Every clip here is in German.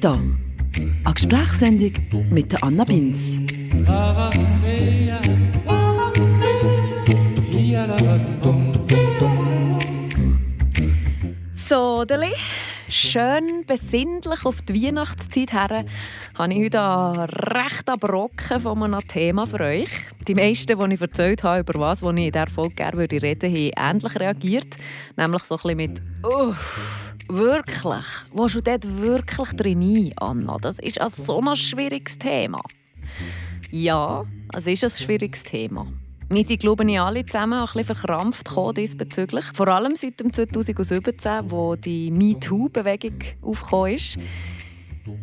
Vita. Eine Gesprächssendung mit Anna Binz. So, Deli, schön besinnlich auf die Weihnachtszeit her, habe ich heute recht Brocken von einem Thema für euch. Die meisten, die ich erzählt habe, über was ich in dieser Folge gerne reden würde, haben ähnlich reagiert. Nämlich so ein bisschen mit «Uff, wirklich? Wo du dort wirklich drin Anna? Das ist ein so ein schwieriges Thema.» Ja, es ist ein schwieriges Thema. Wir sind, glaube ich, alle zusammen ein bisschen verkrampft diesbezüglich. Vor allem seit dem 2017, wo die MeToo-Bewegung aufgekommen ist.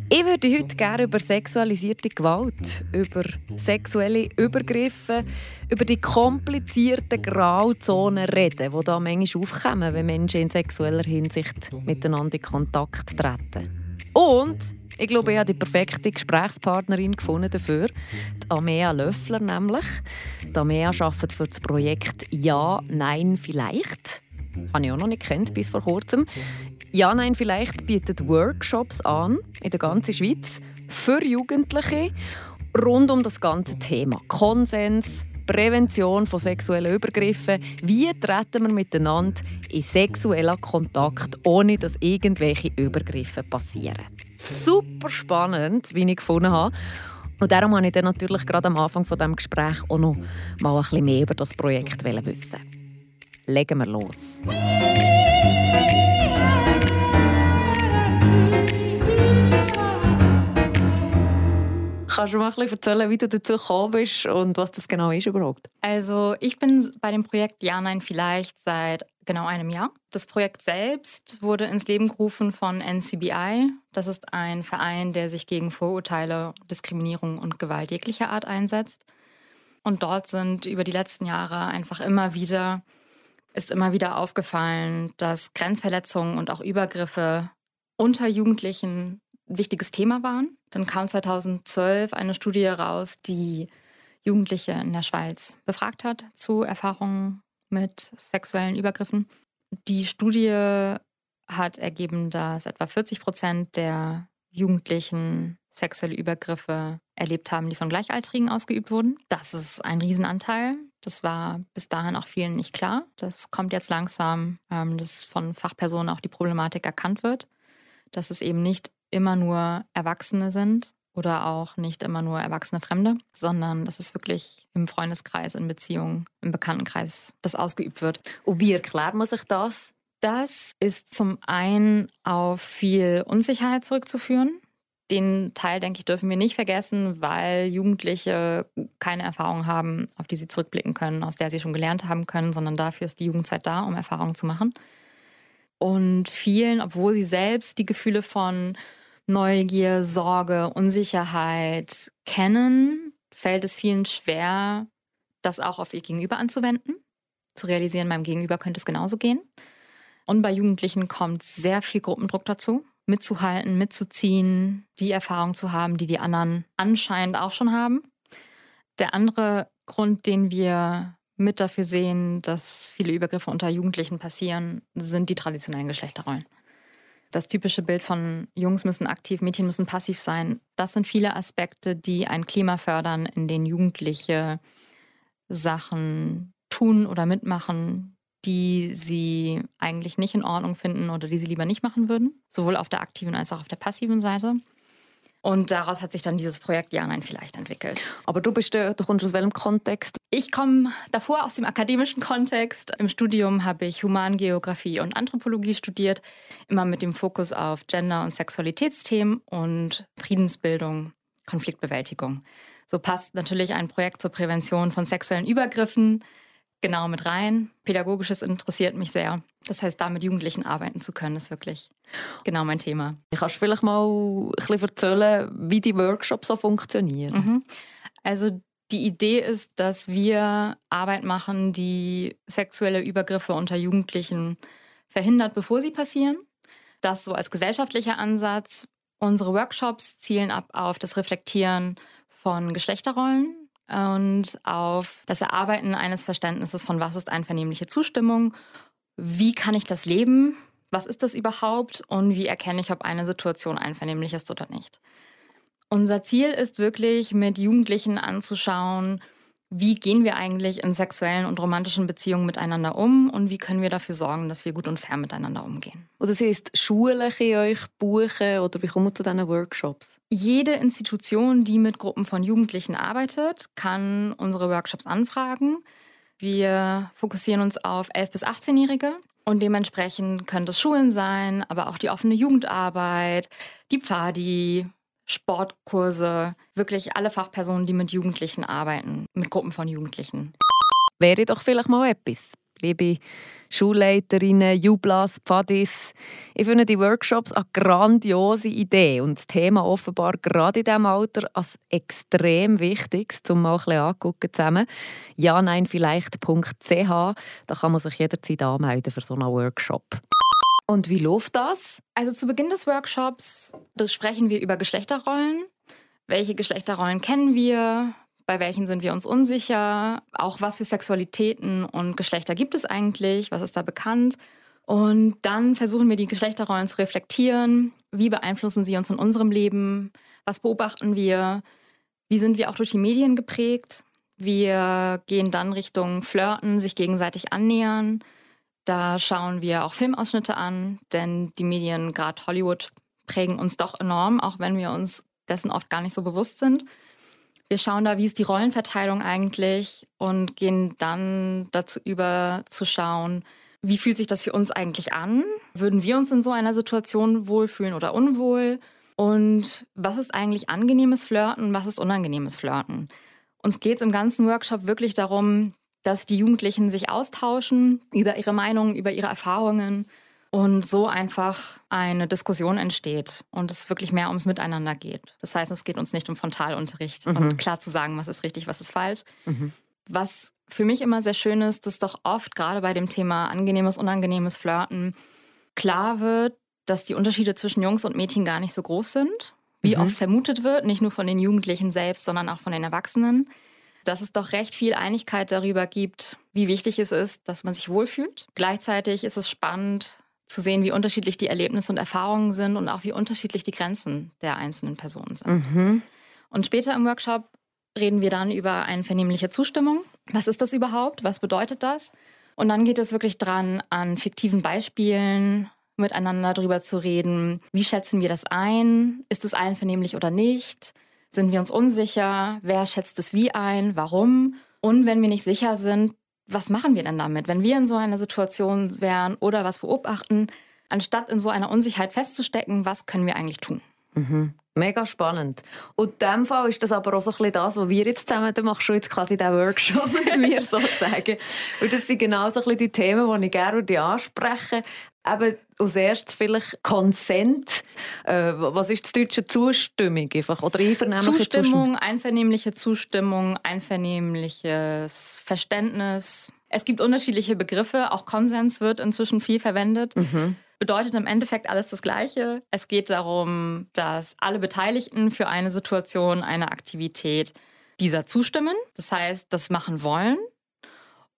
Ich würde heute gerne über sexualisierte Gewalt, über sexuelle Übergriffe, über die komplizierten Grauzonen reden, die da manchmal aufkommen, wenn Menschen in sexueller Hinsicht miteinander in Kontakt treten. Und ich glaube, ich habe die perfekte Gesprächspartnerin gefunden dafür. Die Amea Löffler nämlich. Die Amea arbeitet für das Projekt Ja, Nein, Vielleicht. Habe ich auch noch nicht kennt bis vor kurzem. Ja, Nein, Vielleicht bietet Workshops an in der ganzen Schweiz für Jugendliche rund um das ganze Thema Konsens, Prävention von sexuellen Übergriffen. Wie treten wir miteinander in sexuellen Kontakt, ohne dass irgendwelche Übergriffe passieren? Super spannend, wie ich gefunden habe. Und darum wollte ich dann natürlich gerade am Anfang von dem Gespräch auch noch mal ein bisschen mehr über das Projekt wissen. Legen wir los. Kannst du mal ein erzählen, wie du dazu gekommen bist und was das genau ist überhaupt? Also ich bin bei dem Projekt Ja, Nein, Vielleicht seit genau einem Jahr. Das Projekt selbst wurde ins Leben gerufen von NCBI. Das ist ein Verein, der sich gegen Vorurteile, Diskriminierung und Gewalt jeglicher Art einsetzt. Und dort sind über die letzten Jahre einfach immer wieder, ist immer wieder aufgefallen, dass Grenzverletzungen und auch Übergriffe unter Jugendlichen wichtiges Thema waren. Dann kam 2012 eine Studie raus, die Jugendliche in der Schweiz befragt hat zu Erfahrungen mit sexuellen Übergriffen. Die Studie hat ergeben, dass etwa 40 Prozent der Jugendlichen sexuelle Übergriffe erlebt haben, die von Gleichaltrigen ausgeübt wurden. Das ist ein Riesenanteil. Das war bis dahin auch vielen nicht klar. Das kommt jetzt langsam, ähm, dass von Fachpersonen auch die Problematik erkannt wird, dass es eben nicht immer nur Erwachsene sind oder auch nicht immer nur erwachsene Fremde, sondern dass es wirklich im Freundeskreis, in Beziehungen, im Bekanntenkreis das ausgeübt wird. Und wie erklärt man sich das? Das ist zum einen auf viel Unsicherheit zurückzuführen. Den Teil, denke ich, dürfen wir nicht vergessen, weil Jugendliche keine Erfahrung haben, auf die sie zurückblicken können, aus der sie schon gelernt haben können, sondern dafür ist die Jugendzeit da, um Erfahrungen zu machen. Und vielen, obwohl sie selbst die Gefühle von Neugier, Sorge, Unsicherheit kennen, fällt es vielen schwer, das auch auf ihr Gegenüber anzuwenden, zu realisieren, meinem Gegenüber könnte es genauso gehen. Und bei Jugendlichen kommt sehr viel Gruppendruck dazu, mitzuhalten, mitzuziehen, die Erfahrung zu haben, die die anderen anscheinend auch schon haben. Der andere Grund, den wir mit dafür sehen, dass viele Übergriffe unter Jugendlichen passieren, sind die traditionellen Geschlechterrollen. Das typische Bild von Jungs müssen aktiv, Mädchen müssen passiv sein. Das sind viele Aspekte, die ein Klima fördern, in denen Jugendliche Sachen tun oder mitmachen, die sie eigentlich nicht in Ordnung finden oder die sie lieber nicht machen würden, sowohl auf der aktiven als auch auf der passiven Seite. Und daraus hat sich dann dieses Projekt Ja, Nein, vielleicht entwickelt. Aber du bist, du kommst aus welchem Kontext? Ich komme davor aus dem akademischen Kontext. Im Studium habe ich Humangeografie und Anthropologie studiert, immer mit dem Fokus auf Gender- und Sexualitätsthemen und Friedensbildung, Konfliktbewältigung. So passt natürlich ein Projekt zur Prävention von sexuellen Übergriffen genau mit rein. Pädagogisches interessiert mich sehr. Das heißt, da mit Jugendlichen arbeiten zu können, ist wirklich genau mein Thema. Kannst du vielleicht mal ein bisschen erzählen, wie die Workshops so funktionieren? Mhm. Also die Idee ist, dass wir Arbeit machen, die sexuelle Übergriffe unter Jugendlichen verhindert, bevor sie passieren. Das so als gesellschaftlicher Ansatz. Unsere Workshops zielen ab auf das Reflektieren von Geschlechterrollen, und auf das Erarbeiten eines Verständnisses von, was ist einvernehmliche Zustimmung, wie kann ich das leben, Was ist das überhaupt? Und wie erkenne ich, ob eine Situation einvernehmlich ist oder nicht? Unser Ziel ist wirklich, mit Jugendlichen anzuschauen, wie gehen wir eigentlich in sexuellen und romantischen Beziehungen miteinander um und wie können wir dafür sorgen, dass wir gut und fair miteinander umgehen. Oder das heißt, Schulen euch buchen oder wie kommt zu diesen Workshops? Jede Institution, die mit Gruppen von Jugendlichen arbeitet, kann unsere Workshops anfragen. Wir fokussieren uns auf 11- bis 18-Jährige und dementsprechend können das Schulen sein, aber auch die offene Jugendarbeit, die Pfadi, Sportkurse, wirklich alle Fachpersonen, die mit Jugendlichen arbeiten, mit Gruppen von Jugendlichen. Wäre doch vielleicht mal etwas, liebe Schulleiterinnen, Jublas, Pfadis. Ich finde die Workshops eine grandiose Idee und das Thema offenbar gerade in diesem Alter als extrem wichtig, um mal ein bisschen zusammen. Ja, nein, vielleicht.ch, da kann man sich jederzeit anmelden für so einen Workshop. Und wie läuft das? Also zu Beginn des Workshops sprechen wir über Geschlechterrollen. Welche Geschlechterrollen kennen wir? Bei welchen sind wir uns unsicher? Auch was für Sexualitäten und Geschlechter gibt es eigentlich? Was ist da bekannt? Und dann versuchen wir die Geschlechterrollen zu reflektieren. Wie beeinflussen sie uns in unserem Leben? Was beobachten wir? Wie sind wir auch durch die Medien geprägt? Wir gehen dann Richtung Flirten, sich gegenseitig annähern. Da schauen wir auch Filmausschnitte an, denn die Medien, gerade Hollywood, prägen uns doch enorm, auch wenn wir uns dessen oft gar nicht so bewusst sind. Wir schauen da, wie ist die Rollenverteilung eigentlich und gehen dann dazu über zu schauen, wie fühlt sich das für uns eigentlich an? Würden wir uns in so einer Situation wohlfühlen oder unwohl? Und was ist eigentlich angenehmes Flirten? Was ist unangenehmes Flirten? Uns geht es im ganzen Workshop wirklich darum, dass die Jugendlichen sich austauschen über ihre Meinungen, über ihre Erfahrungen und so einfach eine Diskussion entsteht und es wirklich mehr ums Miteinander geht. Das heißt, es geht uns nicht um Frontalunterricht mhm. und klar zu sagen, was ist richtig, was ist falsch. Mhm. Was für mich immer sehr schön ist, dass doch oft gerade bei dem Thema angenehmes, unangenehmes Flirten klar wird, dass die Unterschiede zwischen Jungs und Mädchen gar nicht so groß sind, wie mhm. oft vermutet wird, nicht nur von den Jugendlichen selbst, sondern auch von den Erwachsenen dass es doch recht viel Einigkeit darüber gibt, wie wichtig es ist, dass man sich wohlfühlt. Gleichzeitig ist es spannend zu sehen, wie unterschiedlich die Erlebnisse und Erfahrungen sind und auch wie unterschiedlich die Grenzen der einzelnen Personen sind. Mhm. Und später im Workshop reden wir dann über einvernehmliche Zustimmung. Was ist das überhaupt? Was bedeutet das? Und dann geht es wirklich dran, an fiktiven Beispielen miteinander darüber zu reden. Wie schätzen wir das ein? Ist es einvernehmlich oder nicht? Sind wir uns unsicher? Wer schätzt es wie ein? Warum? Und wenn wir nicht sicher sind, was machen wir denn damit? Wenn wir in so einer Situation wären oder was beobachten, anstatt in so einer Unsicherheit festzustecken, was können wir eigentlich tun? Mhm. Mega spannend. Und in dem Fall ist das aber auch so ein bisschen das, was wir jetzt zusammen, da machst du jetzt quasi diesen Workshop mit mir sozusagen. Und das sind genau so ein bisschen die Themen, die ich gerne ansprechen eben als erstes vielleicht Consent. Äh, was ist das deutsche Zustimmung einfach? oder einvernehmliche Zustimmung, Zustimmung, einvernehmliche Zustimmung, einvernehmliches Verständnis. Es gibt unterschiedliche Begriffe. Auch Konsens wird inzwischen viel verwendet. Mhm. Bedeutet im Endeffekt alles das Gleiche. Es geht darum, dass alle Beteiligten für eine Situation, eine Aktivität dieser zustimmen. Das heißt, das machen wollen.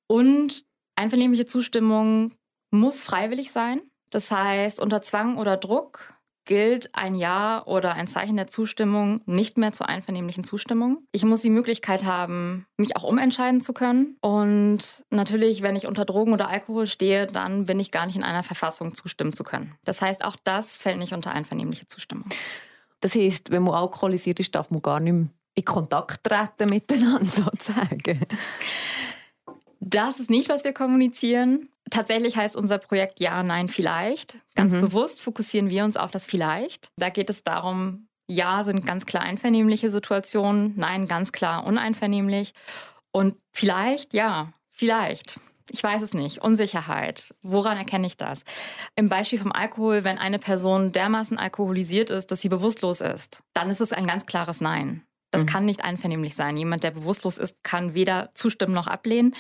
Und einvernehmliche Zustimmung muss freiwillig sein. Das heißt, unter Zwang oder Druck gilt ein Ja oder ein Zeichen der Zustimmung nicht mehr zur einvernehmlichen Zustimmung. Ich muss die Möglichkeit haben, mich auch umentscheiden zu können. Und natürlich, wenn ich unter Drogen oder Alkohol stehe, dann bin ich gar nicht in einer Verfassung, zustimmen zu können. Das heißt, auch das fällt nicht unter einvernehmliche Zustimmung. Das heißt, wenn man alkoholisiert ist, darf man gar nicht mehr in Kontakt treten miteinander sozusagen. Das ist nicht, was wir kommunizieren. Tatsächlich heißt unser Projekt Ja, Nein, Vielleicht. Ganz mhm. bewusst fokussieren wir uns auf das Vielleicht. Da geht es darum, Ja sind ganz klar einvernehmliche Situationen, Nein ganz klar uneinvernehmlich. Und vielleicht, ja, vielleicht. Ich weiß es nicht. Unsicherheit. Woran erkenne ich das? Im Beispiel vom Alkohol, wenn eine Person dermaßen alkoholisiert ist, dass sie bewusstlos ist, dann ist es ein ganz klares Nein. Das mhm. kann nicht einvernehmlich sein. Jemand, der bewusstlos ist, kann weder zustimmen noch ablehnen.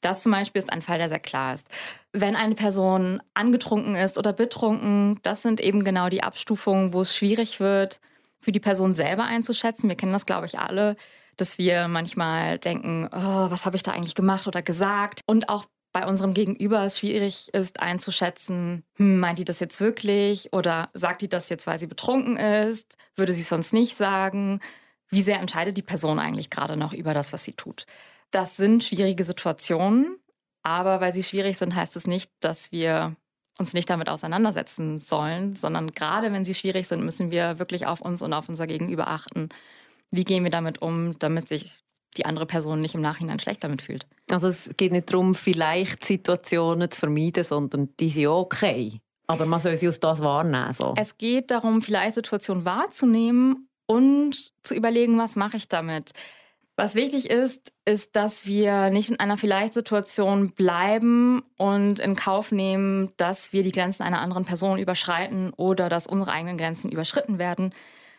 Das zum Beispiel ist ein Fall, der sehr klar ist. Wenn eine Person angetrunken ist oder betrunken, das sind eben genau die Abstufungen, wo es schwierig wird, für die Person selber einzuschätzen. Wir kennen das, glaube ich, alle, dass wir manchmal denken, oh, was habe ich da eigentlich gemacht oder gesagt? Und auch bei unserem Gegenüber es schwierig ist einzuschätzen, hm, meint die das jetzt wirklich oder sagt die das jetzt, weil sie betrunken ist, würde sie es sonst nicht sagen. Wie sehr entscheidet die Person eigentlich gerade noch über das, was sie tut? Das sind schwierige Situationen, aber weil sie schwierig sind, heißt es nicht, dass wir uns nicht damit auseinandersetzen sollen, sondern gerade wenn sie schwierig sind, müssen wir wirklich auf uns und auf unser Gegenüber achten. Wie gehen wir damit um, damit sich die andere Person nicht im Nachhinein schlecht damit fühlt? Also es geht nicht darum, vielleicht Situationen zu vermeiden, sondern die sind okay. Aber man soll sie aus das wahrnehmen. So. Es geht darum, vielleicht Situationen wahrzunehmen und zu überlegen, was mache ich damit. Was wichtig ist, ist, dass wir nicht in einer Vielleicht-Situation bleiben und in Kauf nehmen, dass wir die Grenzen einer anderen Person überschreiten oder dass unsere eigenen Grenzen überschritten werden.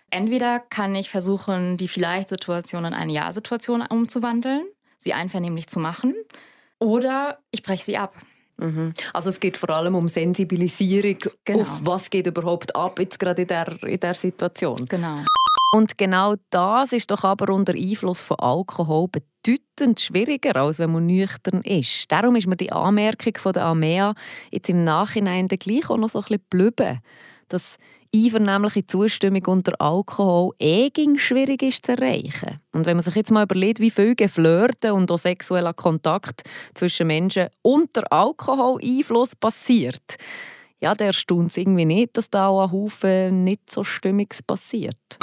Entweder kann ich versuchen, die Vielleicht-Situation in eine Ja-Situation umzuwandeln, sie einvernehmlich zu machen, oder ich breche sie ab. Mhm. Also es geht vor allem um Sensibilisierung genau. auf was geht überhaupt ab jetzt gerade in der, in der Situation. Genau. Und genau das ist doch aber unter Einfluss von Alkohol bedeutend schwieriger, als wenn man nüchtern ist. Darum ist mir die Anmerkung von der Amea jetzt im Nachhinein gleich auch noch so ein bisschen blüben, dass einvernehmliche Zustimmung unter Alkohol eh schwierig ist zu erreichen. Und wenn man sich jetzt mal überlegt, wie viel Geflirten und auch sexueller Kontakt zwischen Menschen unter Alkoholeinfluss passiert, ja, der erstaunt es irgendwie nicht, dass da auch ein Haufen nicht so Stimmiges passiert.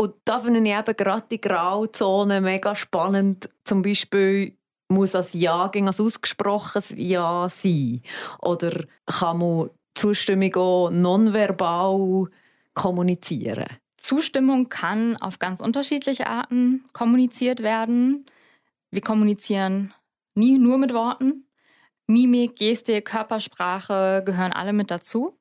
Und da finde ich eben gerade die Grauzone mega spannend. Zum Beispiel muss das Ja gegen ein ausgesprochenes Ja sein? Oder kann man Zustimmung auch nonverbal kommunizieren? Zustimmung kann auf ganz unterschiedliche Arten kommuniziert werden. Wir kommunizieren nie nur mit Worten. Mimik, Gestik, Körpersprache gehören alle mit dazu.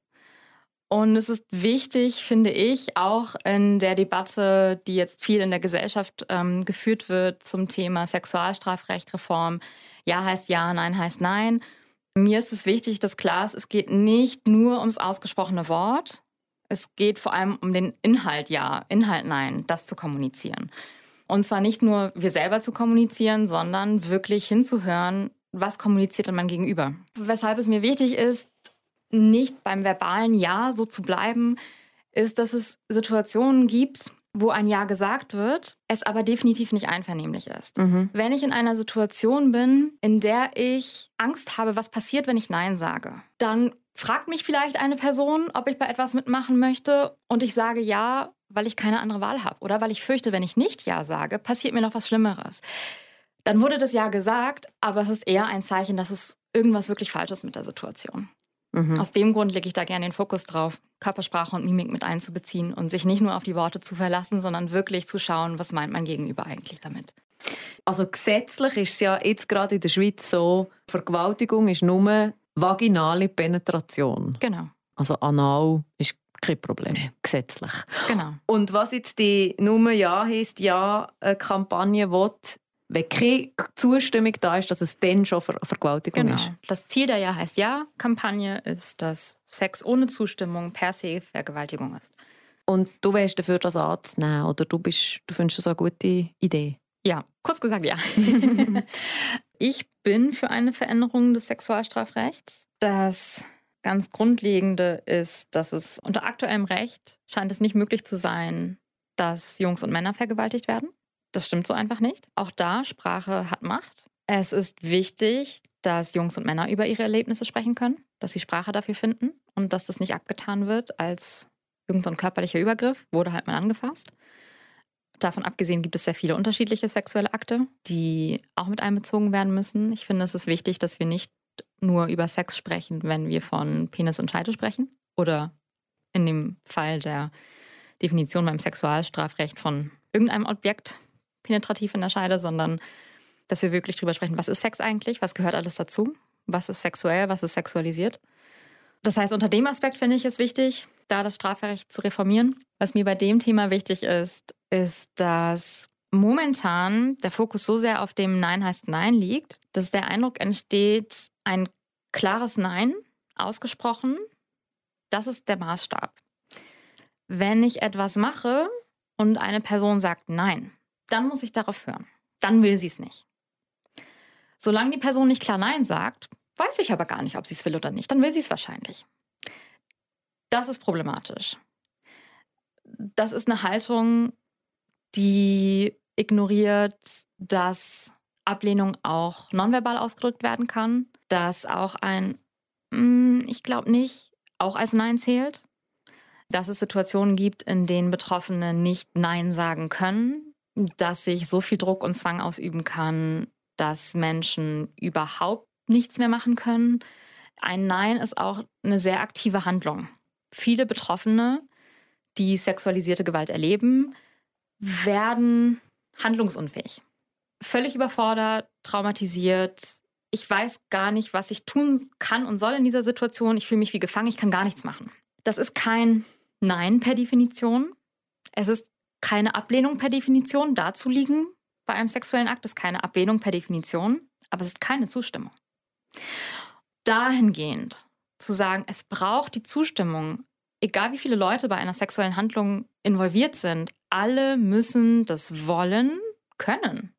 Und es ist wichtig, finde ich, auch in der Debatte, die jetzt viel in der Gesellschaft ähm, geführt wird zum Thema Sexualstrafrecht, Reform. Ja heißt ja, nein heißt nein. Mir ist es wichtig, dass klar ist, es geht nicht nur ums ausgesprochene Wort. Es geht vor allem um den Inhalt ja, Inhalt nein, das zu kommunizieren. Und zwar nicht nur wir selber zu kommunizieren, sondern wirklich hinzuhören, was kommuniziert denn mein Gegenüber. Weshalb es mir wichtig ist, nicht beim verbalen Ja so zu bleiben, ist, dass es Situationen gibt, wo ein Ja gesagt wird, es aber definitiv nicht einvernehmlich ist. Mhm. Wenn ich in einer Situation bin, in der ich Angst habe, was passiert, wenn ich Nein sage, dann fragt mich vielleicht eine Person, ob ich bei etwas mitmachen möchte und ich sage Ja, weil ich keine andere Wahl habe oder weil ich fürchte, wenn ich nicht Ja sage, passiert mir noch was Schlimmeres. Dann wurde das Ja gesagt, aber es ist eher ein Zeichen, dass es irgendwas wirklich falsch ist mit der Situation. Mhm. Aus dem Grund lege ich da gerne den Fokus drauf, Körpersprache und Mimik mit einzubeziehen und sich nicht nur auf die Worte zu verlassen, sondern wirklich zu schauen, was meint mein Gegenüber eigentlich damit. Also gesetzlich ist es ja jetzt gerade in der Schweiz so, Vergewaltigung ist nur vaginale Penetration. Genau. Also anal ist kein Problem, gesetzlich. Genau. Und was jetzt die Nummer Ja heisst, Ja-Kampagne will, wenn keine Zustimmung da ist, dass es dann schon Ver Vergewaltigung genau. ist. Das Ziel der Ja heißt Ja-Kampagne ist, dass Sex ohne Zustimmung per se Vergewaltigung ist. Und du wärst dafür, das anzunehmen oder du, bist, du findest das eine gute Idee? Ja, kurz gesagt ja. ich bin für eine Veränderung des Sexualstrafrechts. Das ganz Grundlegende ist, dass es unter aktuellem Recht scheint es nicht möglich zu sein, dass Jungs und Männer vergewaltigt werden. Das stimmt so einfach nicht. Auch da, Sprache hat Macht. Es ist wichtig, dass Jungs und Männer über ihre Erlebnisse sprechen können, dass sie Sprache dafür finden und dass das nicht abgetan wird als irgendein körperlicher Übergriff, wurde halt mal angefasst. Davon abgesehen gibt es sehr viele unterschiedliche sexuelle Akte, die auch mit einbezogen werden müssen. Ich finde, es ist wichtig, dass wir nicht nur über Sex sprechen, wenn wir von Penis und Scheide sprechen oder in dem Fall der Definition beim Sexualstrafrecht von irgendeinem Objekt penetrativ in der Scheide, sondern dass wir wirklich drüber sprechen, was ist Sex eigentlich, was gehört alles dazu, was ist sexuell, was ist sexualisiert. Das heißt, unter dem Aspekt finde ich es wichtig, da das Strafrecht zu reformieren. Was mir bei dem Thema wichtig ist, ist, dass momentan der Fokus so sehr auf dem Nein heißt Nein liegt, dass der Eindruck entsteht, ein klares Nein ausgesprochen, das ist der Maßstab. Wenn ich etwas mache und eine Person sagt Nein, dann muss ich darauf hören. Dann will sie es nicht. Solange die Person nicht klar Nein sagt, weiß ich aber gar nicht, ob sie es will oder nicht. Dann will sie es wahrscheinlich. Das ist problematisch. Das ist eine Haltung, die ignoriert, dass Ablehnung auch nonverbal ausgedrückt werden kann, dass auch ein mm, ich glaube nicht auch als Nein zählt, dass es Situationen gibt, in denen Betroffene nicht Nein sagen können, dass sich so viel Druck und Zwang ausüben kann, dass Menschen überhaupt nichts mehr machen können. Ein Nein ist auch eine sehr aktive Handlung. Viele Betroffene, die sexualisierte Gewalt erleben, werden handlungsunfähig. Völlig überfordert, traumatisiert. Ich weiß gar nicht, was ich tun kann und soll in dieser Situation. Ich fühle mich wie gefangen, ich kann gar nichts machen. Das ist kein Nein per Definition. Es ist keine Ablehnung per Definition. Dazu liegen bei einem sexuellen Akt ist keine Ablehnung per Definition, aber es ist keine Zustimmung. Dahingehend zu sagen, es braucht die Zustimmung, egal wie viele Leute bei einer sexuellen Handlung involviert sind, alle müssen das wollen können.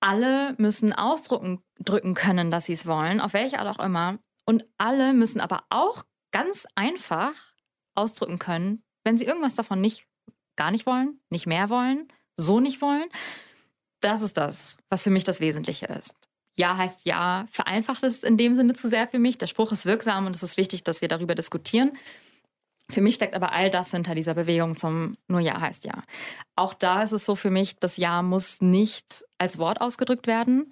Alle müssen ausdrücken drücken können, dass sie es wollen, auf welche Art auch immer. Und alle müssen aber auch ganz einfach ausdrücken können, wenn sie irgendwas davon nicht gar nicht wollen, nicht mehr wollen, so nicht wollen. Das ist das, was für mich das Wesentliche ist. Ja heißt ja, vereinfacht es in dem Sinne zu sehr für mich. Der Spruch ist wirksam und es ist wichtig, dass wir darüber diskutieren. Für mich steckt aber all das hinter dieser Bewegung zum nur Ja heißt Ja. Auch da ist es so für mich, das Ja muss nicht als Wort ausgedrückt werden,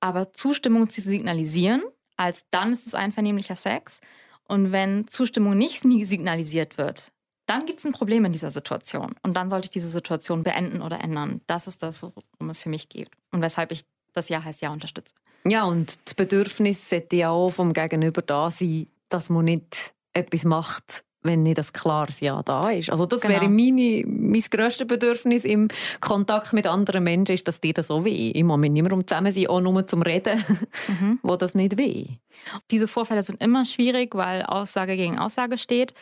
aber Zustimmung zu signalisieren, als dann ist es einvernehmlicher Sex. Und wenn Zustimmung nicht signalisiert wird, dann gibt es ein Problem in dieser Situation. Und dann sollte ich diese Situation beenden oder ändern. Das ist das, worum es für mich geht. Und weshalb ich das Ja heißt Ja unterstütze. Ja, und das Bedürfnis sollte ja auch vom Gegenüber da sein, dass man nicht etwas macht, wenn nicht das klares Ja da ist. Also das genau. wäre meine, mein grösstes Bedürfnis im Kontakt mit anderen Menschen, ist, dass die das so weh. Ich muss mit niemandem zusammen sein, auch nur zum Reden, mhm. wo das nicht weh. Diese Vorfälle sind immer schwierig, weil Aussage gegen Aussage steht.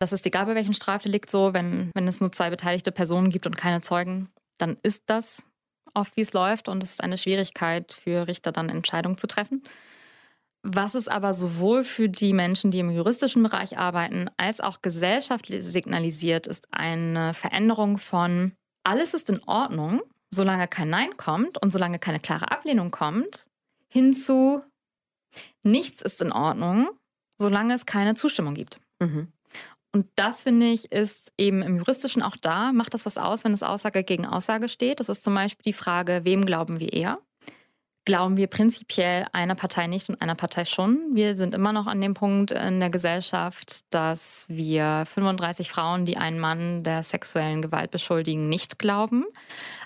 Das ist egal bei welchem Strafdelikt so, wenn, wenn es nur zwei beteiligte Personen gibt und keine Zeugen, dann ist das oft, wie es läuft und es ist eine Schwierigkeit für Richter dann Entscheidungen zu treffen. Was es aber sowohl für die Menschen, die im juristischen Bereich arbeiten, als auch gesellschaftlich signalisiert, ist eine Veränderung von alles ist in Ordnung, solange kein Nein kommt und solange keine klare Ablehnung kommt, hinzu nichts ist in Ordnung, solange es keine Zustimmung gibt. Mhm. Und das, finde ich, ist eben im Juristischen auch da. Macht das was aus, wenn es Aussage gegen Aussage steht? Das ist zum Beispiel die Frage, wem glauben wir eher? Glauben wir prinzipiell einer Partei nicht und einer Partei schon? Wir sind immer noch an dem Punkt in der Gesellschaft, dass wir 35 Frauen, die einen Mann der sexuellen Gewalt beschuldigen, nicht glauben.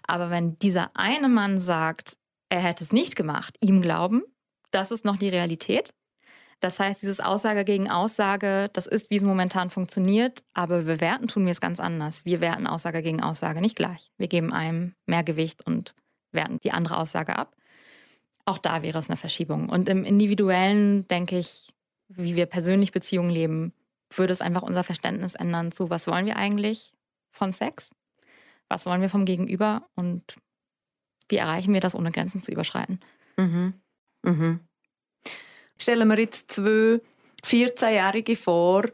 Aber wenn dieser eine Mann sagt, er hätte es nicht gemacht, ihm glauben, das ist noch die Realität. Das heißt, dieses Aussage gegen Aussage, das ist, wie es momentan funktioniert, aber bewerten tun wir es ganz anders. Wir werten Aussage gegen Aussage nicht gleich. Wir geben einem mehr Gewicht und werten die andere Aussage ab. Auch da wäre es eine Verschiebung. Und im Individuellen, denke ich, wie wir persönlich Beziehungen leben, würde es einfach unser Verständnis ändern zu, was wollen wir eigentlich von Sex? Was wollen wir vom Gegenüber? Und wie erreichen wir das, ohne Grenzen zu überschreiten? Mhm. Mhm. Stellen wir jetzt zwei 14-Jährige vor,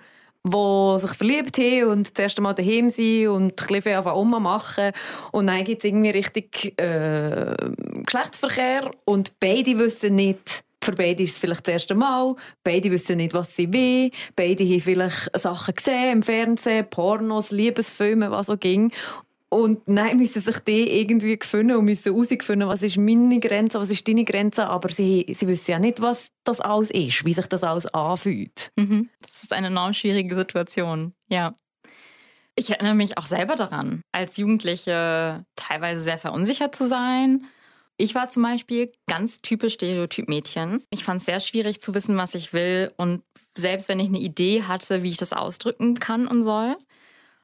die sich verliebt haben und das erste Mal daheim sind und ein bisschen anfangen machen. Und dann gibt es irgendwie richtig äh, Geschlechtsverkehr und beide wissen nicht, für beide ist es vielleicht das erste Mal. Beide wissen nicht, was sie will. Beide haben vielleicht Sachen gesehen im Fernsehen, Pornos, Liebesfilme, was so ging. Und nein, müssen sich die irgendwie finden und müssen herausfinden, was ist meine Grenze, was ist deine Grenze. Aber sie, sie wissen ja nicht, was das alles ist, wie sich das alles anfühlt. Mhm. Das ist eine enorm schwierige Situation, ja. Ich erinnere mich auch selber daran, als Jugendliche teilweise sehr verunsichert zu sein. Ich war zum Beispiel ganz typisch Stereotyp-Mädchen. Ich fand es sehr schwierig zu wissen, was ich will. Und selbst wenn ich eine Idee hatte, wie ich das ausdrücken kann und soll,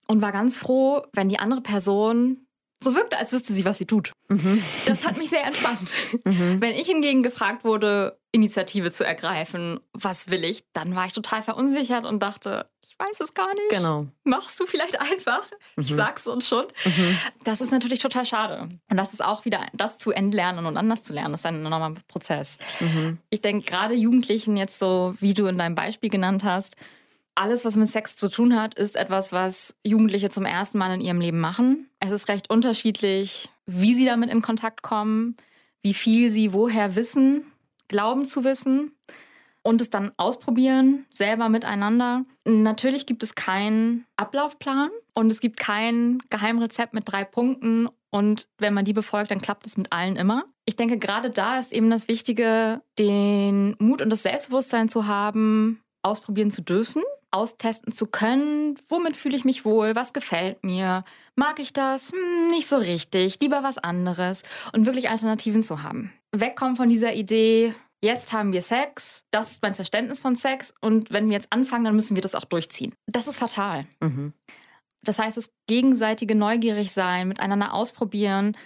und war ganz froh, wenn die andere Person so wirkte, als wüsste sie, was sie tut. Mhm. Das hat mich sehr entspannt. Mhm. Wenn ich hingegen gefragt wurde, Initiative zu ergreifen, was will ich, dann war ich total verunsichert und dachte, ich weiß es gar nicht. Genau. Machst du vielleicht einfach. Ich Mhm. sag's uns schon. Mhm. Das ist natürlich total schade. Und das ist auch wieder, das zu entlernen und anders zu lernen, das ist ein enormer Prozess. Mhm. Ich denke, gerade Jugendlichen jetzt so, wie du in deinem Beispiel genannt hast, alles, was mit Sex zu tun hat, ist etwas, was Jugendliche zum ersten Mal in ihrem Leben machen. Es ist recht unterschiedlich, wie sie damit in Kontakt kommen, wie viel sie woher wissen, glauben zu wissen und es dann ausprobieren, selber miteinander. Natürlich gibt es keinen Ablaufplan und es gibt kein Geheimrezept mit drei Punkten und wenn man die befolgt, dann klappt es mit allen immer. Ich denke, gerade da ist eben das Wichtige, den Mut und das Selbstbewusstsein zu haben, ausprobieren zu dürfen, austesten zu können, womit fühle ich mich wohl, was gefällt mir, mag ich das, hm, nicht so richtig, lieber was anderes und wirklich Alternativen zu haben. Wegkommen von dieser Idee, jetzt haben wir Sex, das ist mein Verständnis von Sex und wenn wir jetzt anfangen, dann müssen wir das auch durchziehen. Das ist fatal. Mhm. Das heißt, das gegenseitige Neugierig sein, miteinander ausprobieren,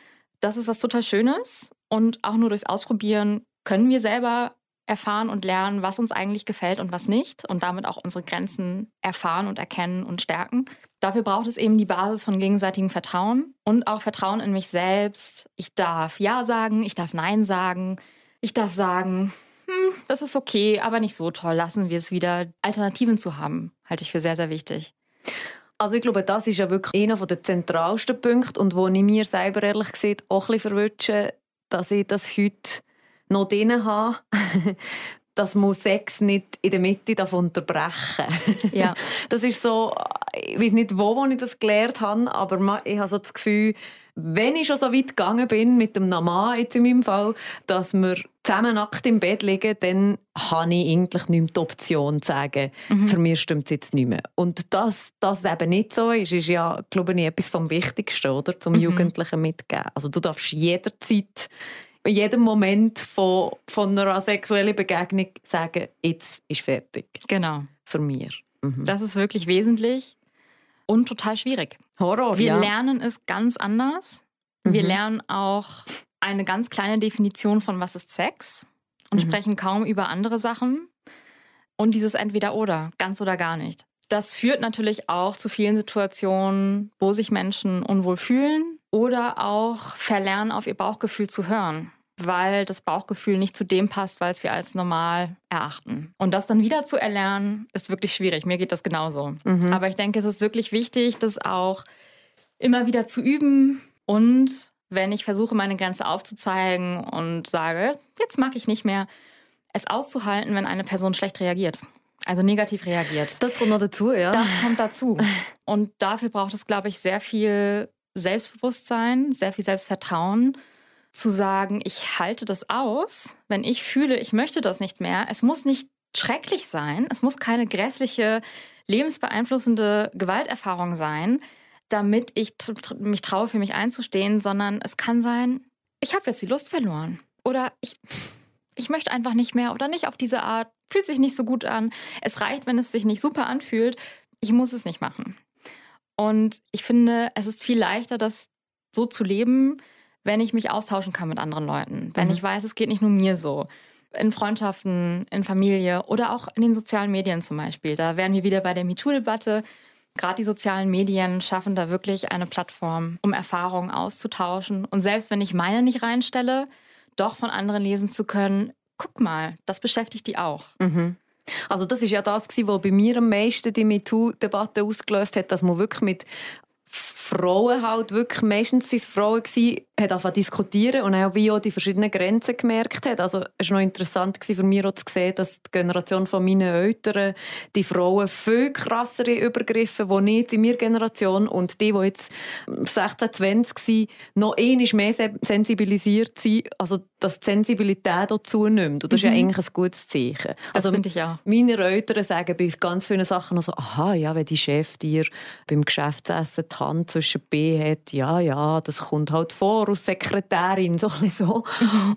das ist was total Schönes. Und auch nur durchs Ausprobieren können wir selber erfahren und lernen, was uns eigentlich gefällt und was nicht. Und damit auch unsere Grenzen erfahren und erkennen und stärken. Dafür braucht es eben die Basis von gegenseitigem Vertrauen und auch Vertrauen in mich selbst. Ich darf Ja sagen, ich darf Nein sagen. Ich darf sagen, hm, das ist okay, aber nicht so toll. Lassen wir es wieder. Alternativen zu haben, halte ich für sehr, sehr wichtig. Also ich glaube, das ist ja wirklich einer der zentralsten Punkte und wo ich mir selber ehrlich gesagt auch ein bisschen verwünsche, dass ich das heute noch drin habe, dass man Sex nicht in der Mitte darf unterbrechen Ja. Das ist so, ich weiß nicht, wo, wo ich das gelernt habe, aber ich habe so das Gefühl, wenn ich schon so weit gegangen bin mit dem Nama jetzt in meinem Fall, dass wir zusammen nackt im Bett liegen, dann habe ich eigentlich nicht mehr die Option zu sagen, für mich stimmt es jetzt nicht mehr. Und dass das eben nicht so ist, ist ja, glaube ich, etwas vom Wichtigsten, oder? Zum Jugendlichen mitgeben. Also du darfst jederzeit, in jedem Moment von, von einer sexuellen Begegnung sagen, jetzt ist fertig. Genau. Für mich. Mhm. Das ist wirklich wesentlich und total schwierig. Horror, Wir ja. lernen es ganz anders. Wir Mhm. lernen auch eine ganz kleine Definition von was ist Sex und Mhm. sprechen kaum über andere Sachen. Und dieses Entweder-Oder, ganz oder gar nicht. Das führt natürlich auch zu vielen Situationen, wo sich Menschen unwohl fühlen oder auch verlernen, auf ihr Bauchgefühl zu hören, weil das Bauchgefühl nicht zu dem passt, weil es wir als normal erachten. Und das dann wieder zu erlernen, ist wirklich schwierig. Mir geht das genauso. Mhm. Aber ich denke, es ist wirklich wichtig, das auch immer wieder zu üben und wenn ich versuche, meine Grenze aufzuzeigen und sage, jetzt mag ich nicht mehr, es auszuhalten, wenn eine Person schlecht reagiert. Also negativ reagiert. Das kommt noch dazu, ja. Das kommt dazu. Und dafür braucht es, glaube ich, sehr viel Selbstbewusstsein, sehr viel Selbstvertrauen, zu sagen, ich halte das aus, wenn ich fühle, ich möchte das nicht mehr. Es muss nicht schrecklich sein, es muss keine grässliche, lebensbeeinflussende Gewalterfahrung sein, damit ich mich traue, für mich einzustehen, sondern es kann sein, ich habe jetzt die Lust verloren. Oder ich, ich möchte einfach nicht mehr oder nicht auf diese Art, fühlt sich nicht so gut an. Es reicht, wenn es sich nicht super anfühlt. Ich muss es nicht machen. Und ich finde, es ist viel leichter, das so zu leben, wenn ich mich austauschen kann mit anderen Leuten. Wenn Mhm. ich weiß, es geht nicht nur mir so. In Freundschaften, in Familie oder auch in den sozialen Medien zum Beispiel. Da wären wir wieder bei der MeToo-Debatte. Gerade die sozialen Medien schaffen da wirklich eine Plattform, um Erfahrungen auszutauschen. Und selbst wenn ich meine nicht reinstelle, doch von anderen lesen zu können, guck mal, das beschäftigt die auch. Mhm. Also das ist ja das, was bei mir am meisten die MeToo-Debatte ausgelöst hat, dass man wirklich mit Frauen halt wirklich, meistens waren es Frauen, gewesen, hat angefangen zu diskutieren und auch wie auch die verschiedenen Grenzen gemerkt hat. Also es war noch interessant für mich auch zu sehen, dass die Generation von meinen Eltern die Frauen viel krassere Übergriffe, die nicht in meiner Generation und die, die jetzt 16, 20 sind, noch einmal mehr se- sensibilisiert sind, also dass die Sensibilität auch zunimmt. Und das ist ja Mhm. eigentlich ein gutes Zeichen. Das Also finde ich auch. meine Eltern sagen bei ganz vielen Sachen noch so, aha, ja, wenn die Chef dir beim Geschäftsessen die Hand zwischen B hat, ja, ja, das kommt halt vor als Sekretärin, so ein so.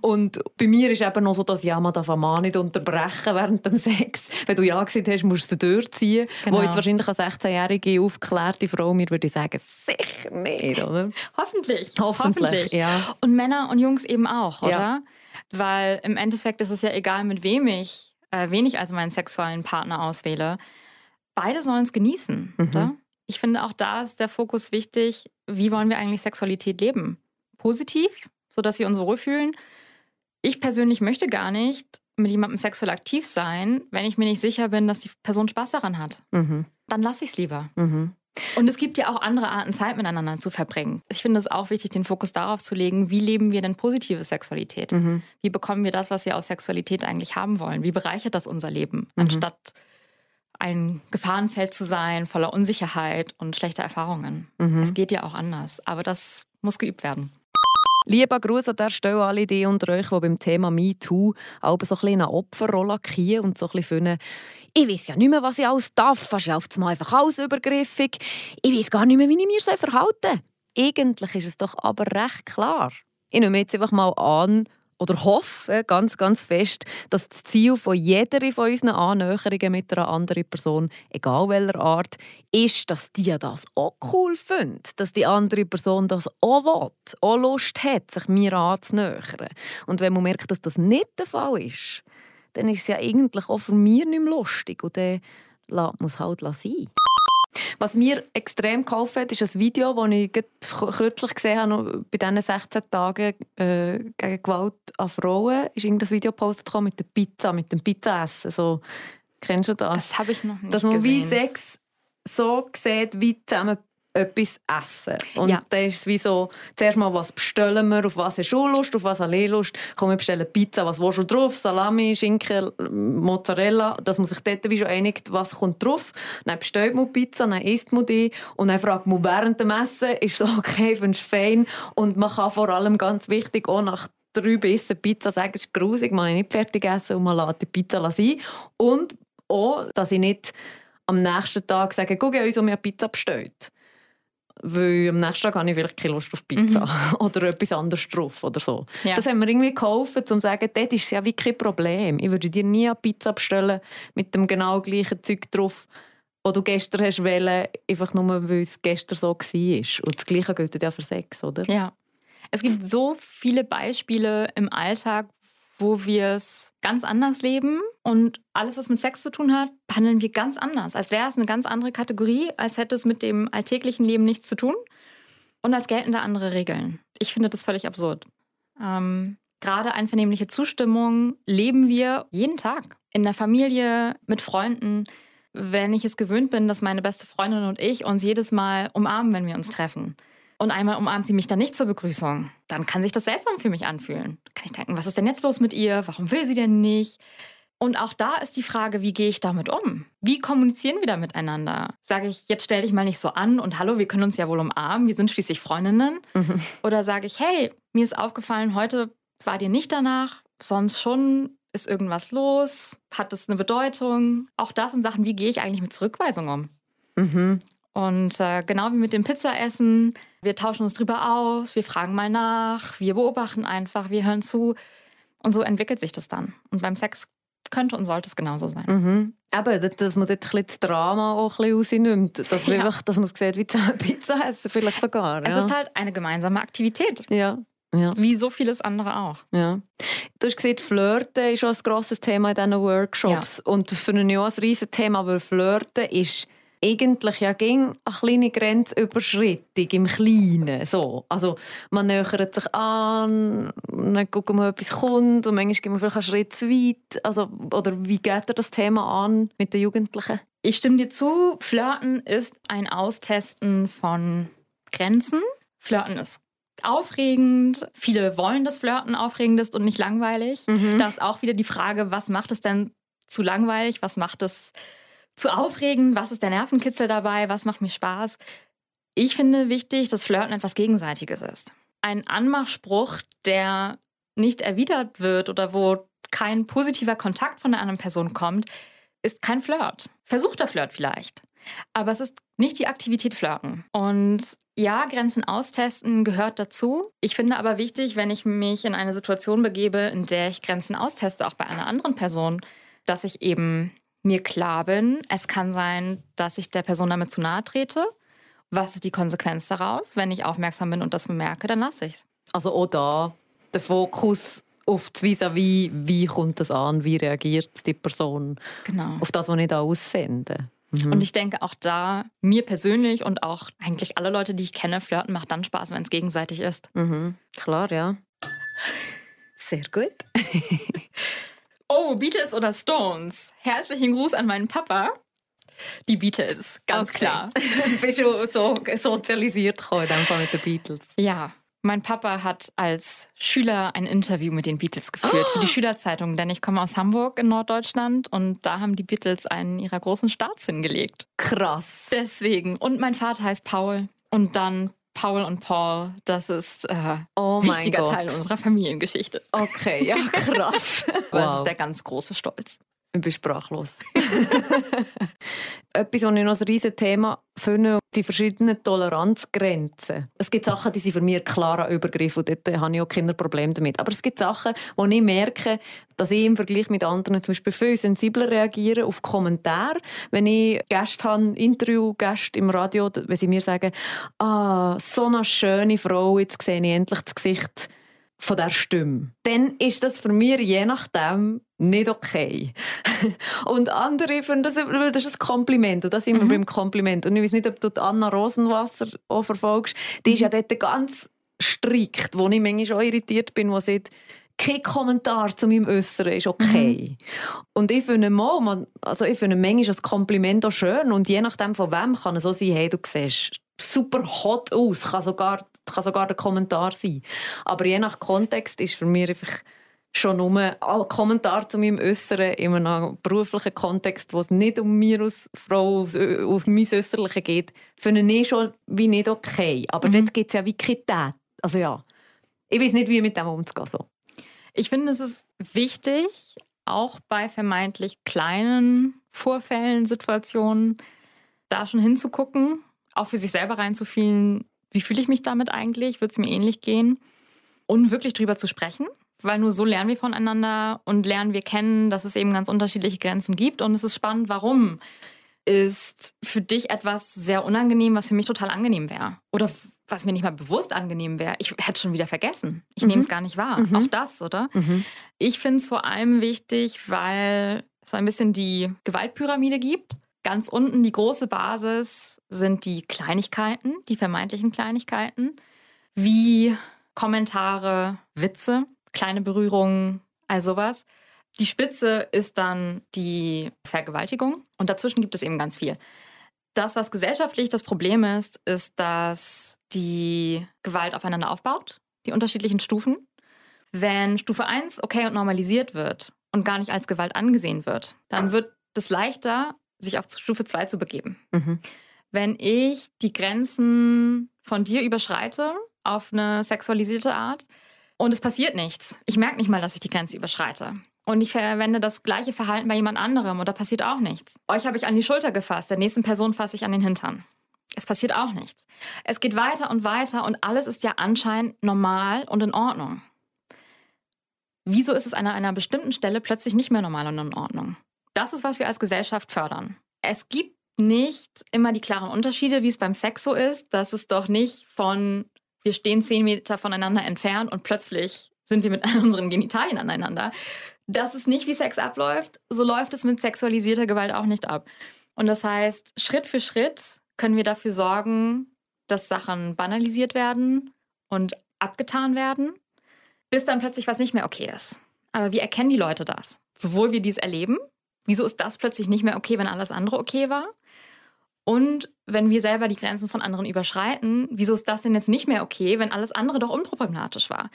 Und bei mir ist eben noch so, dass ja, man darf einen Mann nicht unterbrechen während dem Sex. Wenn du ja gesagt hast, musst du durchziehen. Genau. Wo jetzt wahrscheinlich eine 16-jährige aufgeklärte Frau mir würde sagen, sicher nicht, oder? Hoffentlich. Hoffentlich, ja. Und Männer und Jungs eben auch, oder? Ja. Weil im Endeffekt ist es ja egal, mit wem ich, äh, wen ich als meinen sexuellen Partner auswähle. beide sollen es genießen. Mhm. Oder? Ich finde, auch da ist der Fokus wichtig, wie wollen wir eigentlich Sexualität leben? Positiv, sodass wir uns wohlfühlen. Ich persönlich möchte gar nicht mit jemandem sexuell aktiv sein, wenn ich mir nicht sicher bin, dass die Person Spaß daran hat. Mhm. Dann lasse ich es lieber. Mhm. Und es gibt ja auch andere Arten, Zeit miteinander zu verbringen. Ich finde es auch wichtig, den Fokus darauf zu legen, wie leben wir denn positive Sexualität? Mhm. Wie bekommen wir das, was wir aus Sexualität eigentlich haben wollen? Wie bereichert das unser Leben? Mhm. Anstatt ein Gefahrenfeld zu sein, voller Unsicherheit und schlechter Erfahrungen. Mhm. Es geht ja auch anders, aber das muss geübt werden. Lieber Gruß an der Stelle alle die unter euch, die beim Thema MeToo auch so ein bisschen eine Opferrolle kriegen und so ein bisschen finden, ich weiß ja nicht mehr, was ich alles darf. Fast auf einmal einfach alles übergriffig. Ich weiß gar nicht mehr, wie ich mich verhalten soll. Eigentlich ist es doch aber recht klar. Ich nehme jetzt einfach mal an, oder hoffe ganz, ganz fest, dass das Ziel von jeder von unseren Annäherungen mit einer anderen Person, egal welcher Art, ist, dass die das auch cool findet, dass die andere Person das auch will, auch Lust hat, sich mir anzunähern. Und wenn man merkt, dass das nicht der Fall ist, dann ist es ja eigentlich auch für mich nicht mehr lustig und dann muss es halt sein. Was mir extrem geholfen hat, ist ein Video, das ich kürzlich gesehen habe, bei diesen 16 Tagen äh, gegen Gewalt an Frauen. ist irgendein Video gepostet mit der Pizza, mit dem Pizzaessen. So, kennst du das? Das habe ich noch nicht Dass man gesehen. wie Sex so sieht, wie zusammen etwas essen. Und ja. dann ist es wie so, zuerst mal, was bestellen wir, auf was hast du Lust, auf was habe ich Lust. Komm, wir bestellen Pizza, was willst du drauf? Salami, Schinken, Mozzarella. Dass man sich dort wie schon einigt, was kommt drauf. Dann bestellt man Pizza, dann isst man die und dann fragt man während dem Essen, ist es okay, findest du es fein? Und man kann vor allem, ganz wichtig, auch nach drei Bissen Pizza sagen, es ist grusig, man kann nicht fertig essen und man lässt die Pizza sein. Und auch, dass ich nicht am nächsten Tag sage, guck, ich habe uns um eine Pizza bestellt weil am nächsten Tag habe ich vielleicht keine Lust auf Pizza mhm. oder etwas anderes drauf oder so. Ja. Das hat mir irgendwie geholfen, um zu sagen, dort ist ja wirklich kein Problem. Ich würde dir nie eine Pizza bestellen mit dem genau gleichen Zeug drauf, das du gestern hast wollen, einfach nur, weil es gestern so war. Und das Gleiche gilt ja für Sex, oder? Ja. Es gibt so viele Beispiele im Alltag, wo wir es ganz anders leben und alles, was mit Sex zu tun hat, behandeln wir ganz anders. Als wäre es eine ganz andere Kategorie, als hätte es mit dem alltäglichen Leben nichts zu tun und als gelten da andere Regeln. Ich finde das völlig absurd. Ähm, Gerade einvernehmliche Zustimmung leben wir jeden Tag. In der Familie, mit Freunden. Wenn ich es gewöhnt bin, dass meine beste Freundin und ich uns jedes Mal umarmen, wenn wir uns treffen und einmal umarmt sie mich dann nicht zur Begrüßung, dann kann sich das seltsam für mich anfühlen. Kann ich denken, was ist denn jetzt los mit ihr? Warum will sie denn nicht? Und auch da ist die Frage, wie gehe ich damit um? Wie kommunizieren wir da miteinander? Sage ich, jetzt stell dich mal nicht so an und hallo, wir können uns ja wohl umarmen, wir sind schließlich Freundinnen. Mhm. Oder sage ich, hey, mir ist aufgefallen, heute war dir nicht danach, sonst schon, ist irgendwas los? Hat es eine Bedeutung? Auch das sind Sachen, wie gehe ich eigentlich mit Zurückweisung um? Mhm. Und äh, genau wie mit dem Pizzaessen, wir tauschen uns drüber aus, wir fragen mal nach, wir beobachten einfach, wir hören zu. Und so entwickelt sich das dann. Und beim Sex könnte und sollte es genauso sein. Mhm. Aber dass man dort ein das Drama auch ein bisschen rausnimmt. Dass, ja. einfach, dass man es sieht wie Pizza essen, vielleicht sogar. Ja. Es ist halt eine gemeinsame Aktivität. Ja. Ja. Wie so vieles andere auch. Ja. Du hast gesehen, Flirten ist auch ein grosses Thema in diesen Workshops. Ja. Und das finde ich auch ein riesiges Thema, weil Flirten ist eigentlich ja ging eine kleine Grenzüberschreitung im Kleinen. So. Also man nähert sich an, dann gucken wir, ob etwas kommt und manchmal gehen wir vielleicht einen Schritt zu weit. Also, oder wie geht er das Thema an mit den Jugendlichen? Ich stimme dir zu, Flirten ist ein Austesten von Grenzen. Flirten ist aufregend. Viele wollen, dass Flirten aufregend ist und nicht langweilig. Mhm. Da ist auch wieder die Frage, was macht es denn zu langweilig? Was macht es zu aufregend? Was ist der Nervenkitzel dabei? Was macht mir Spaß? Ich finde wichtig, dass Flirten etwas Gegenseitiges ist. Ein Anmachspruch, der nicht erwidert wird oder wo kein positiver Kontakt von der anderen Person kommt, ist kein Flirt. Versuchter Flirt vielleicht. Aber es ist nicht die Aktivität Flirten. Und ja, Grenzen austesten gehört dazu. Ich finde aber wichtig, wenn ich mich in eine Situation begebe, in der ich Grenzen austeste, auch bei einer anderen Person, dass ich eben mir klar bin, es kann sein, dass ich der Person damit zu nahe trete. Was ist die Konsequenz daraus? Wenn ich aufmerksam bin und das bemerke, dann lasse ich es. Also auch da der Fokus auf das vis wie kommt das an, wie reagiert die Person genau. auf das, was ich da aussende. Mhm. Und ich denke auch da, mir persönlich und auch eigentlich alle Leute, die ich kenne, flirten macht dann Spaß, wenn es gegenseitig ist. Mhm. Klar, ja. Sehr gut. oh, Beatles oder Stones? Herzlichen Gruß an meinen Papa. Die Beatles, ganz okay. klar. Bist du so sozialisiert gekommen, dem Fall mit den Beatles? Ja, mein Papa hat als Schüler ein Interview mit den Beatles geführt oh. für die ah. Schülerzeitung, denn ich komme aus Hamburg in Norddeutschland und da haben die Beatles einen ihrer großen Starts hingelegt. Krass. Deswegen. Und mein Vater heißt Paul und dann Paul und Paul, das ist äh, oh wichtiger Teil unserer Familiengeschichte. Okay, ja, krass. wow. Das ist der ganz große Stolz. Ich bin sprachlos. Etwas, was ich noch ein riesiges Thema finde, die verschiedenen Toleranzgrenzen. Es gibt Sachen, die sind für mich klarer Übergriff und dort habe ich auch keine Probleme damit. Aber es gibt Sachen, wo ich merke, dass ich im Vergleich mit anderen zum Beispiel viel sensibler reagiere auf Kommentare. Wenn ich Gäste habe, Interviewgäste im Radio, wenn sie mir sagen, ah, so eine schöne Frau, jetzt sehe ich endlich das Gesicht von der Stimme, dann ist das für mich je nachdem nicht okay. und andere finden, das, das ist ein Kompliment. Und da sind wir mhm. beim Kompliment. Und ich weiß nicht, ob du Anna Rosenwasser auch verfolgst. Die ist ja dort ganz strikt, wo ich manchmal auch irritiert bin, wo sie sagt, kein Kommentar zu meinem Äußeren ist okay. Mhm. Und ich finde mal, also ich finde manchmal ein Kompliment auch schön und je nachdem von wem kann es so sein, hey, du siehst super hot aus, kann sogar, kann sogar der Kommentar sein. Aber je nach Kontext ist für mich einfach schon nur ein Kommentar zu meinem Äußeren in einem beruflichen Kontext, wo es nicht um mir als Frau, aus, aus mein Äußerlichen geht, finde ich schon wie nicht okay. Aber mhm. dort gibt es ja wie keine Also ja, ich weiß nicht, wie mit dem umzugehen. So. Ich finde, es ist wichtig, auch bei vermeintlich kleinen Vorfällen, Situationen, da schon hinzugucken, auch für sich selber reinzufühlen, wie fühle ich mich damit eigentlich, wird es mir ähnlich gehen und wirklich drüber zu sprechen weil nur so lernen wir voneinander und lernen wir kennen, dass es eben ganz unterschiedliche Grenzen gibt. Und es ist spannend, warum ist für dich etwas sehr unangenehm, was für mich total angenehm wäre. Oder was mir nicht mal bewusst angenehm wäre. Ich hätte es schon wieder vergessen. Ich mhm. nehme es gar nicht wahr. Mhm. Auch das, oder? Mhm. Ich finde es vor allem wichtig, weil es so ein bisschen die Gewaltpyramide gibt. Ganz unten die große Basis sind die Kleinigkeiten, die vermeintlichen Kleinigkeiten, wie Kommentare, Witze, kleine Berührungen, all sowas. Die Spitze ist dann die Vergewaltigung und dazwischen gibt es eben ganz viel. Das, was gesellschaftlich das Problem ist, ist, dass die Gewalt aufeinander aufbaut, die unterschiedlichen Stufen. Wenn Stufe 1 okay und normalisiert wird und gar nicht als Gewalt angesehen wird, dann wird es leichter, sich auf Stufe 2 zu begeben. Mhm. Wenn ich die Grenzen von dir überschreite auf eine sexualisierte Art, und es passiert nichts. Ich merke nicht mal, dass ich die Grenze überschreite. Und ich verwende das gleiche Verhalten bei jemand anderem und da passiert auch nichts. Euch habe ich an die Schulter gefasst, der nächsten Person fasse ich an den Hintern. Es passiert auch nichts. Es geht weiter und weiter und alles ist ja anscheinend normal und in Ordnung. Wieso ist es an einer bestimmten Stelle plötzlich nicht mehr normal und in Ordnung? Das ist, was wir als Gesellschaft fördern. Es gibt nicht immer die klaren Unterschiede, wie es beim Sex so ist, dass es doch nicht von wir stehen zehn Meter voneinander entfernt und plötzlich sind wir mit unseren Genitalien aneinander. Das ist nicht, wie Sex abläuft. So läuft es mit sexualisierter Gewalt auch nicht ab. Und das heißt, Schritt für Schritt können wir dafür sorgen, dass Sachen banalisiert werden und abgetan werden, bis dann plötzlich was nicht mehr okay ist. Aber wie erkennen die Leute das? Sowohl wir dies erleben, wieso ist das plötzlich nicht mehr okay, wenn alles andere okay war? Und wenn wir selber die Grenzen von anderen überschreiten, wieso ist das denn jetzt nicht mehr okay, wenn alles andere doch unproblematisch war?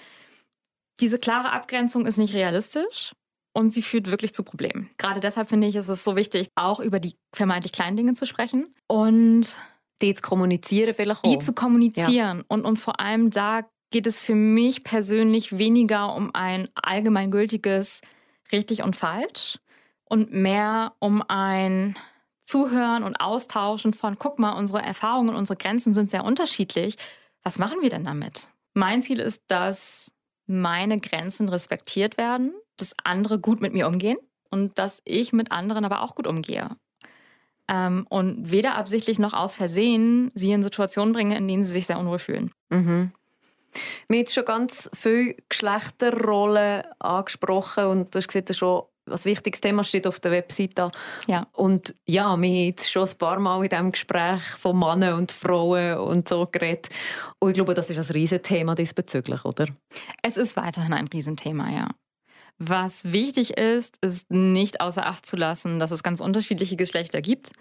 Diese klare Abgrenzung ist nicht realistisch und sie führt wirklich zu Problemen. Gerade deshalb finde ich, ist es so wichtig, auch über die vermeintlich kleinen Dinge zu sprechen und die zu kommunizieren vielleicht auch. Die zu kommunizieren ja. und uns vor allem da geht es für mich persönlich weniger um ein allgemeingültiges richtig und falsch und mehr um ein Zuhören und Austauschen von, guck mal, unsere Erfahrungen unsere Grenzen sind sehr unterschiedlich. Was machen wir denn damit? Mein Ziel ist, dass meine Grenzen respektiert werden, dass andere gut mit mir umgehen und dass ich mit anderen aber auch gut umgehe. Ähm, und weder absichtlich noch aus Versehen sie in Situationen bringe, in denen sie sich sehr unwohl fühlen. Mhm. Wir haben jetzt schon ganz viele Geschlechterrollen angesprochen und du hast gesagt, schon ein wichtiges Thema steht auf der Webseite. Ja. Und ja, wir haben jetzt schon ein paar Mal in diesem Gespräch von Männern und Frauen und so geredet. Und ich glaube, das ist ein Riesenthema diesbezüglich, oder? Es ist weiterhin ein Riesenthema, ja. Was wichtig ist, ist nicht außer Acht zu lassen, dass es ganz unterschiedliche Geschlechter gibt,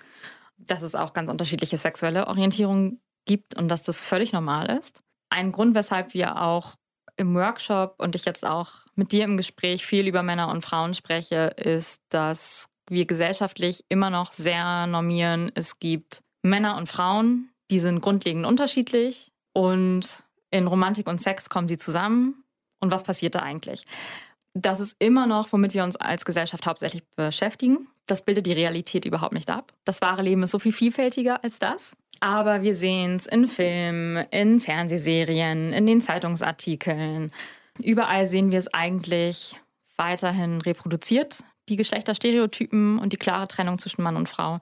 dass es auch ganz unterschiedliche sexuelle Orientierungen gibt und dass das völlig normal ist. Ein Grund, weshalb wir auch im Workshop und ich jetzt auch mit dir im Gespräch viel über Männer und Frauen spreche, ist, dass wir gesellschaftlich immer noch sehr normieren. Es gibt Männer und Frauen, die sind grundlegend unterschiedlich und in Romantik und Sex kommen sie zusammen. Und was passiert da eigentlich? Das ist immer noch, womit wir uns als Gesellschaft hauptsächlich beschäftigen. Das bildet die Realität überhaupt nicht ab. Das wahre Leben ist so viel vielfältiger als das. Aber wir sehen es in Filmen, in Fernsehserien, in den Zeitungsartikeln. Überall sehen wir es eigentlich weiterhin reproduziert, die Geschlechterstereotypen und die klare Trennung zwischen Mann und Frau.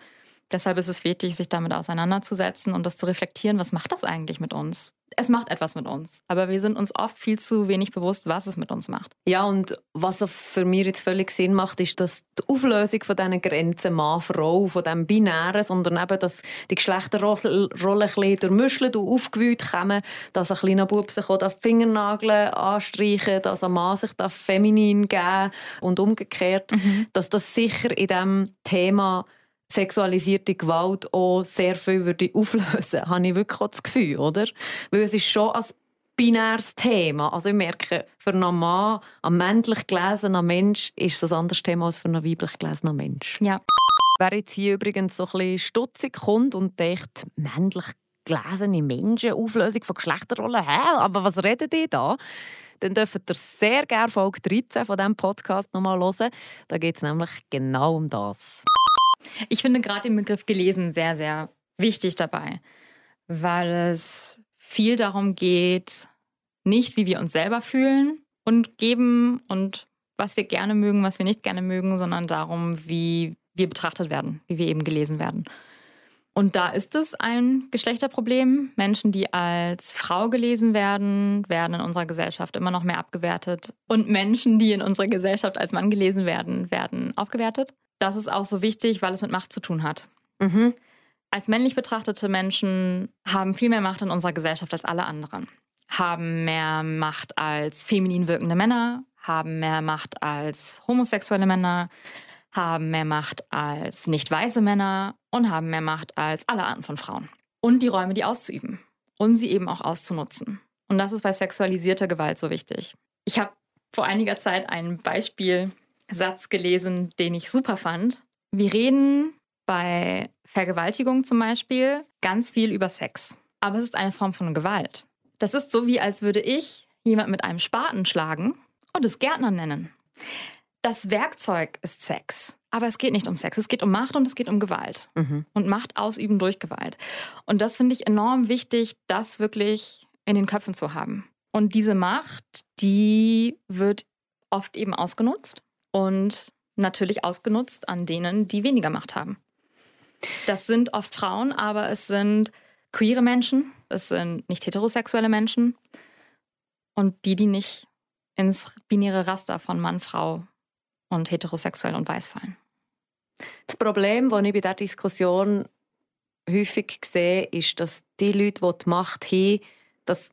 Deshalb ist es wichtig, sich damit auseinanderzusetzen und das zu reflektieren. Was macht das eigentlich mit uns? Es macht etwas mit uns, aber wir sind uns oft viel zu wenig bewusst, was es mit uns macht. Ja, und was für mich jetzt völlig Sinn macht, ist, dass die Auflösung von diesen Grenzen Mann-Frau, von dem Binären, sondern eben, dass die Geschlechterrollen ein bisschen durchmischelt und aufgewühlt kommen, dass ein kleiner Bub sich auch die Fingernagel anstreichen dass ein Mann sich feminin geben und umgekehrt, mhm. dass das sicher in diesem Thema sexualisierte Gewalt auch sehr viel würde auflösen, habe ich wirklich das Gefühl, oder? Weil es ist schon ein binäres Thema. Also ich merke, für einen Mann, ein männlich gelesener Mensch, ist das ein anderes Thema als für einen weiblich gelesener Mensch. Ja. Wer jetzt hier übrigens so ein bisschen stutzig kommt und denkt, männlich gelesene Menschen, Auflösung von Geschlechterrollen, hä? Aber was redet ihr da? Dann dürft ihr sehr gerne Folge 13 von diesem Podcast nochmal hören. Da geht es nämlich genau um das. Ich finde gerade den Begriff gelesen sehr, sehr wichtig dabei, weil es viel darum geht, nicht wie wir uns selber fühlen und geben und was wir gerne mögen, was wir nicht gerne mögen, sondern darum, wie wir betrachtet werden, wie wir eben gelesen werden. Und da ist es ein Geschlechterproblem. Menschen, die als Frau gelesen werden, werden in unserer Gesellschaft immer noch mehr abgewertet. Und Menschen, die in unserer Gesellschaft als Mann gelesen werden, werden aufgewertet das ist auch so wichtig, weil es mit Macht zu tun hat. Mhm. Als männlich betrachtete Menschen haben viel mehr Macht in unserer Gesellschaft als alle anderen. Haben mehr Macht als feminin wirkende Männer, haben mehr Macht als homosexuelle Männer, haben mehr Macht als nicht weiße Männer und haben mehr Macht als alle Arten von Frauen. Und die Räume, die auszuüben und sie eben auch auszunutzen. Und das ist bei sexualisierter Gewalt so wichtig. Ich habe vor einiger Zeit ein Beispiel Satz gelesen, den ich super fand. Wir reden bei Vergewaltigung zum Beispiel ganz viel über Sex. Aber es ist eine Form von Gewalt. Das ist so, wie als würde ich jemand mit einem Spaten schlagen und es Gärtner nennen. Das Werkzeug ist Sex. Aber es geht nicht um Sex. Es geht um Macht und es geht um Gewalt. Mhm. Und Macht ausüben durch Gewalt. Und das finde ich enorm wichtig, das wirklich in den Köpfen zu haben. Und diese Macht, die wird oft eben ausgenutzt und natürlich ausgenutzt an denen, die weniger Macht haben. Das sind oft Frauen, aber es sind queere Menschen, es sind nicht heterosexuelle Menschen und die, die nicht ins binäre Raster von Mann, Frau und heterosexuell und weiß fallen. Das Problem, das ich bei dieser Diskussion häufig sehe, ist, dass die Leute, die die Macht haben, dass